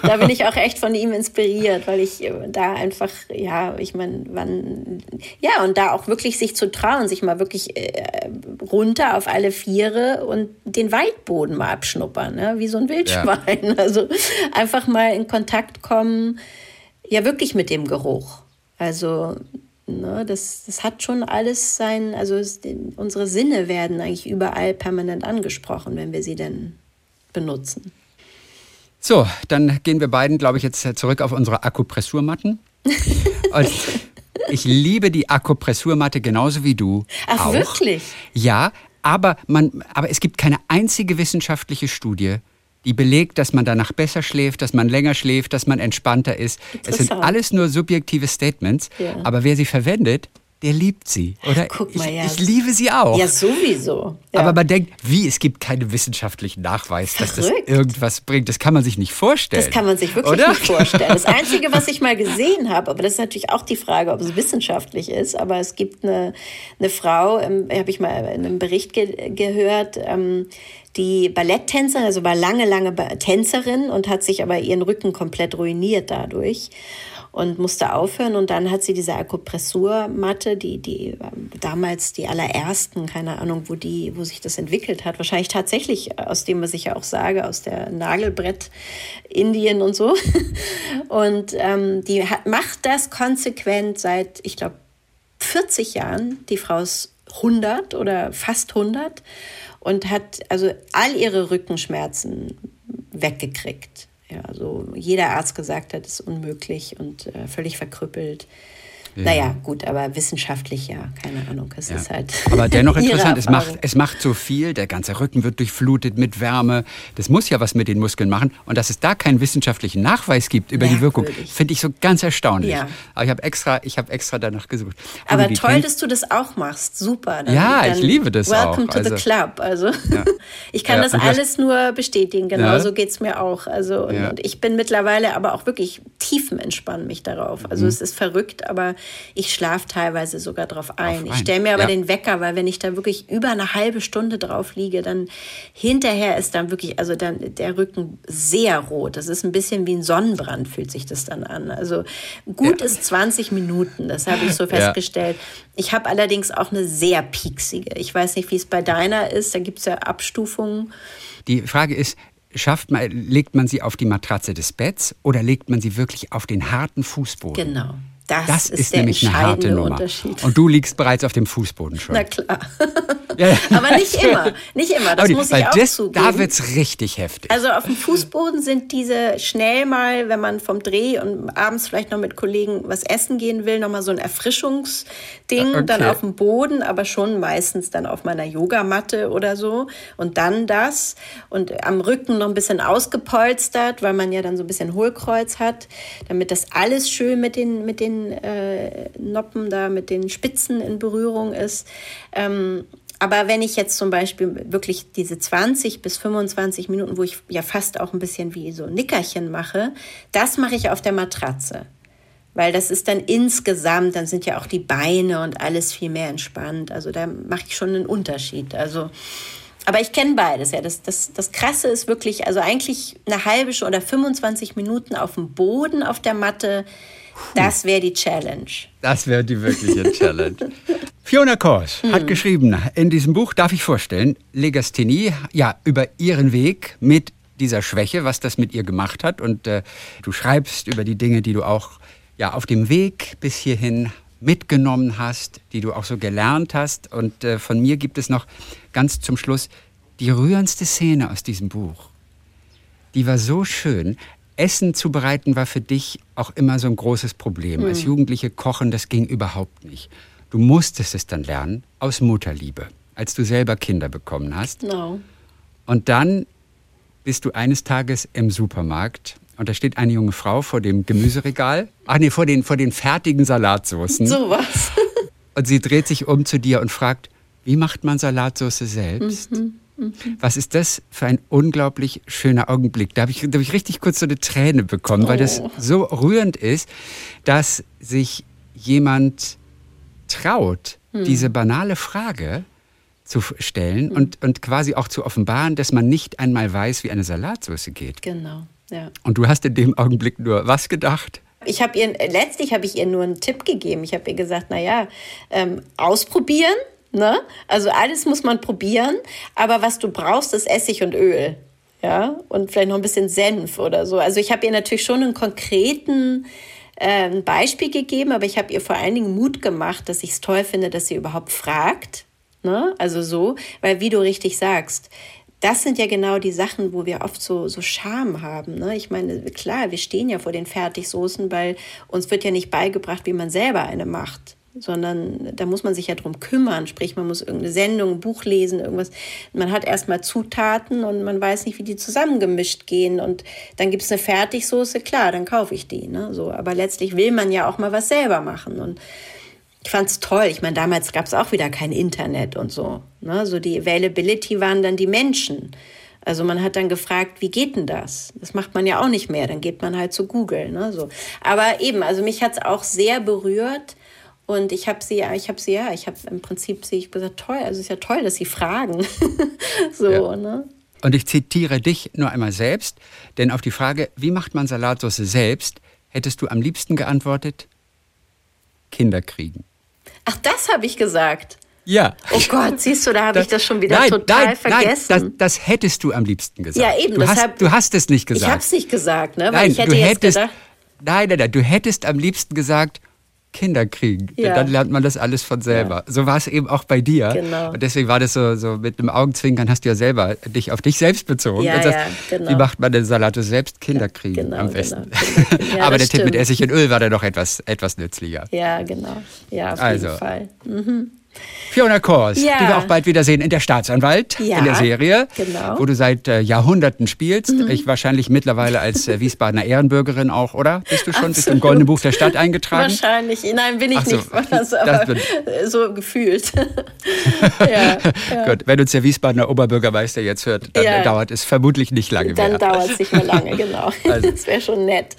da bin ich auch echt von ihm inspiriert, weil ich äh, da einfach, ja, ich meine, wann, ja, und da auch wirklich sich zu trauen, sich mal wirklich äh, runter auf alle Viere und den Waldboden mal abschnuppern, ne? wie so ein Wildschwein. Ja. Also einfach mal in Kontakt kommen, ja, wirklich mit dem Geruch. Also Ne, das, das hat schon alles sein, also es, unsere Sinne werden eigentlich überall permanent angesprochen, wenn wir sie denn benutzen. So, dann gehen wir beiden, glaube ich, jetzt zurück auf unsere Akupressurmatten. Und ich liebe die Akupressurmatte genauso wie du. Ach, auch. wirklich? Ja, aber, man, aber es gibt keine einzige wissenschaftliche Studie, die belegt, dass man danach besser schläft, dass man länger schläft, dass man entspannter ist. Es sind alles nur subjektive Statements, ja. aber wer sie verwendet, der liebt sie. Oder Guck mal, ja. ich, ich liebe sie auch. Ja, sowieso. Ja. Aber man denkt, wie, es gibt keinen wissenschaftlichen Nachweis, Verrückt. dass das irgendwas bringt. Das kann man sich nicht vorstellen. Das kann man sich wirklich oder? nicht vorstellen. Das Einzige, was ich mal gesehen habe, aber das ist natürlich auch die Frage, ob es wissenschaftlich ist, aber es gibt eine, eine Frau, ähm, habe ich mal in einem Bericht ge gehört, ähm, die Balletttänzerin, also war lange, lange Tänzerin und hat sich aber ihren Rücken komplett ruiniert dadurch und musste aufhören. Und dann hat sie diese Akupressurmatte, die, die ähm, damals die allerersten, keine Ahnung, wo die, wo sich das entwickelt hat. Wahrscheinlich tatsächlich aus dem, was ich ja auch sage, aus der Nagelbrett Indien und so. Und ähm, die hat, macht das konsequent seit, ich glaube, 40 Jahren. Die Frau ist 100 oder fast 100 und hat also all ihre Rückenschmerzen weggekriegt. Ja, also jeder Arzt gesagt hat, ist unmöglich und äh, völlig verkrüppelt. Ja. Naja, gut, aber wissenschaftlich ja, keine Ahnung. Es ja. ist halt. Aber dennoch interessant, es macht, es macht so viel, der ganze Rücken wird durchflutet mit Wärme. Das muss ja was mit den Muskeln machen. Und dass es da keinen wissenschaftlichen Nachweis gibt über die Wirkung, finde ich so ganz erstaunlich. Ja. Aber ich habe extra, hab extra danach gesucht. Aber toll, kennt, dass du das auch machst. Super. Dann, ja, dann ich liebe das welcome auch. To also, the club. Also ich kann das alles nur bestätigen. Genauso ja. geht es mir auch. Also und, und, ich bin mittlerweile aber auch wirklich tiefenentspannt mich darauf. Also mhm. es ist verrückt, aber ich schlafe teilweise sogar drauf ein. ein, Ich stelle mir aber ja. den Wecker, weil wenn ich da wirklich über eine halbe Stunde drauf liege, dann hinterher ist dann wirklich, also dann der Rücken sehr rot. Das ist ein bisschen wie ein Sonnenbrand, fühlt sich das dann an. Also gut ist 20 Minuten, das habe ich so Ja. festgestellt. Ich habe allerdings auch eine sehr pieksige. Ich weiß nicht, wie es bei deiner ist. Da gibt es ja Abstufungen. Die Frage ist, schafft man, legt man sie auf die Matratze des Betts oder legt man sie wirklich auf den harten Fußboden? Genau. Das, Das ist, ist, nämlich eine harte Nummer. Und du liegst bereits auf dem Fußboden schon. Na klar. Aber nicht immer. Nicht immer. Das die- muss ich auch das, zugeben. Da wird's richtig heftig. Also auf dem Fußboden sind diese schnell mal, wenn man vom Dreh und abends vielleicht noch mit Kollegen was essen gehen will, noch mal so ein Erfrischungsding, Okay. dann auf dem Boden, aber schon meistens dann auf meiner Yogamatte oder so und dann das und am Rücken noch ein bisschen ausgepolstert, weil man ja dann so ein bisschen Hohlkreuz hat, damit das alles schön mit den mit den äh, Noppen da, mit den Spitzen in Berührung ist. Ähm, aber wenn ich jetzt zum Beispiel wirklich diese 20 bis 25 Minuten, wo ich ja fast auch ein bisschen wie so Nickerchen mache, das mache ich auf der Matratze. Weil das ist dann insgesamt, dann sind ja auch die Beine und alles viel mehr entspannt. Also da mache ich schon einen Unterschied. Also, aber ich kenne beides. Ja. Das, das, das Krasse ist wirklich, also eigentlich eine halbe Stunde oder 25 Minuten auf dem Boden auf der Matte, das wäre die Challenge. Das wäre die wirkliche Challenge. Fiona Kors Hm. hat geschrieben in diesem Buch, darf ich vorstellen, Legasthenie, ja, über ihren Weg mit dieser Schwäche, was das mit ihr gemacht hat. Und äh, du schreibst über die Dinge, die du auch ja, auf dem Weg bis hierhin mitgenommen hast, die du auch so gelernt hast. Und äh, von mir gibt es noch ganz zum Schluss die rührendste Szene aus diesem Buch. Die war so schön. Essen zubereiten war für dich auch immer so ein großes Problem. Als Jugendliche kochen, das ging überhaupt nicht. Du musstest es dann lernen aus Mutterliebe, als du selber Kinder bekommen hast. Genau. Und dann bist du eines Tages im Supermarkt und da steht eine junge Frau vor dem Gemüseregal. Ach nee, vor den, vor den fertigen Salatsoßen. Sowas. Und sie dreht sich um zu dir und fragt, wie macht man Salatsauce selbst? Was ist das für ein unglaublich schöner Augenblick? Da habe ich, da hab ich richtig kurz so eine Träne bekommen, weil das Oh. so rührend ist, dass sich jemand traut, diese banale Frage zu stellen und, und quasi auch zu offenbaren, dass man nicht einmal weiß, wie eine Salatsauce geht. Genau. Ja. Und du hast in dem Augenblick nur was gedacht? Ich habe ihr letztlich habe ich ihr nur einen Tipp gegeben. Ich habe ihr gesagt, na ja, ähm, ausprobieren. Ne? Also alles muss man probieren, aber was du brauchst, ist Essig und Öl. Ja, und vielleicht noch ein bisschen Senf oder so. Also ich habe ihr natürlich schon einen konkreten ein Beispiel gegeben, aber ich habe ihr vor allen Dingen Mut gemacht, dass ich es toll finde, dass sie überhaupt fragt. Ne? Also so, weil wie du richtig sagst, das sind ja genau die Sachen, wo wir oft so, so Scham haben. Ne? Ich meine, klar, wir stehen ja vor den Fertigsoßen, weil uns wird ja nicht beigebracht, wie man selber eine macht sondern da muss man sich ja drum kümmern. Sprich, man muss irgendeine Sendung, ein Buch lesen, irgendwas. Man hat erstmal Zutaten und man weiß nicht, wie die zusammengemischt gehen. Und dann gibt es eine Fertigsoße, klar, dann kaufe ich die. Ne? So, aber letztlich will man ja auch mal was selber machen. Und ich fand es toll. Ich meine, damals gab es auch wieder kein Internet und so. Ne? So die Availability waren dann die Menschen. Also man hat dann gefragt, wie geht denn das? Das macht man ja auch nicht mehr. Dann geht man halt zu Google. Ne? So. Aber eben, also mich hat es auch sehr berührt. Und ich habe sie ja, ich habe sie ja, ich habe im Prinzip sie ich gesagt, toll, also es ist ja toll, dass sie fragen. so, Ja. ne? Und ich zitiere dich nur einmal selbst, denn auf die Frage, wie macht man Salatsauce selbst, hättest du am liebsten geantwortet, Kinder kriegen. Ach, das habe ich gesagt. Ja. Oh Gott, siehst du, da habe ich das schon wieder nein, total nein, vergessen. Nein, das, das hättest du am liebsten gesagt. Ja, eben, Du hast, du hast es nicht gesagt. ich habe es nicht gesagt, ne? Weil nein, ich hätte du jetzt hättest, gedacht, nein, nein, nein, du hättest am liebsten gesagt, Kinder kriegen. Ja. Dann lernt man das alles von selber. So war es eben auch bei dir. Genau. Und deswegen war das so, so mit einem Augenzwinkern hast du ja selber dich auf dich selbst bezogen. Ja, sagst, ja, genau. Wie macht man denn Salate selbst? Kinder kriegen genau, am genau, besten. Ja, Aber der das Tipp mit stimmt. Essig und Öl war dann doch etwas, etwas nützlicher. Ja, genau. Ja, auf Also. jeden Fall. Fiona Kors, Ja. die wir auch bald wiedersehen in der Staatsanwalt, Ja, in der Serie, genau. Mhm. wo du seit äh, Jahrhunderten spielst. Ich wahrscheinlich mittlerweile als äh, Wiesbadener Ehrenbürgerin auch, oder? Bist du schon? Bist du im Absolut. Goldenen Buch der Stadt eingetragen? Wahrscheinlich. Nein, bin ich so, nicht. Also, aber so gefühlt. ja. Gut, wenn uns der Wiesbadener Oberbürgermeister jetzt hört, dann dauert es vermutlich nicht lange Dann mehr. dauert es nicht mehr lange, genau. Also. Das wäre schon nett.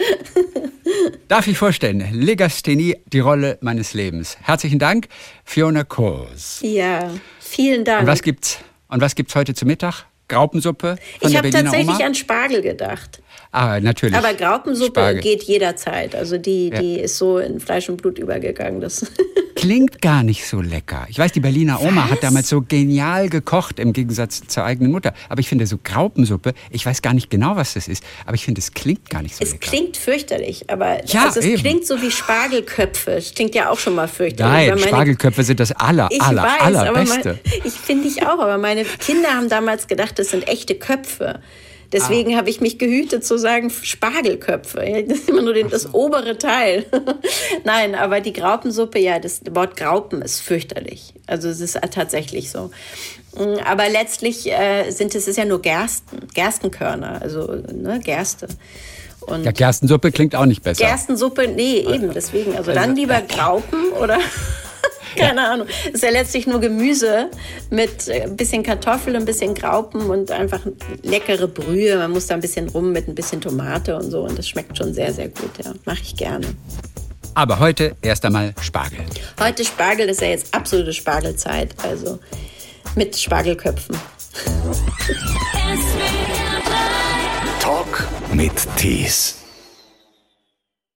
Darf ich vorstellen, Legasthenie, die Rolle meines Lebens. Herzlichen Dank, Fiona Kors. Ja, vielen Dank. Und was gibt's, und was gibt's heute zu Mittag? Graupensuppe von ich Berliner tatsächlich Oma? an Spargel gedacht. Ah, natürlich. Aber Graupensuppe Spargel. geht jederzeit. Also die, Ja. die ist so in Fleisch und Blut übergegangen. Das Klingt gar nicht so lecker. Ich weiß, die Berliner Oma Was? hat damals so genial gekocht im Gegensatz zur eigenen Mutter. Aber ich finde so Graupensuppe, ich weiß gar nicht genau, was das ist, aber ich finde, es klingt gar nicht so es lecker. klingt fürchterlich, aber Ja, also es eben. klingt so wie Spargelköpfe. Es klingt ja auch schon mal fürchterlich. Nein, meine- Spargelköpfe sind das aller, Ich aller, weiß, allerbeste. mein, ich finde ich auch, aber meine Kinder haben damals gedacht, das sind echte Köpfe. Deswegen habe ich mich gehütet zu sagen Spargelköpfe. Das ist immer nur den, das obere Teil. Nein, aber die Graupensuppe, ja, das Wort Graupen ist fürchterlich. Also es ist tatsächlich so. Mm, Aber letztlich äh, sind es ist ja nur Gersten, Gerstenkörner, also ne, Gerste. Und Ja, Gerstensuppe klingt auch nicht besser. Gerstensuppe, nee, eben deswegen. Also dann lieber Graupen oder keine Ahnung. Ist ja letztlich nur Gemüse mit äh, ein bisschen Kartoffel, ein bisschen Graupen und einfach leckere Brühe. Man muss da ein bisschen rum mit ein bisschen Tomate und so und das schmeckt schon sehr, sehr gut. Ja, mache ich gerne. Aber heute erst einmal Spargel. Heute Spargel ist ja jetzt absolute Spargelzeit, also mit Spargelköpfen. Talk mit Tees.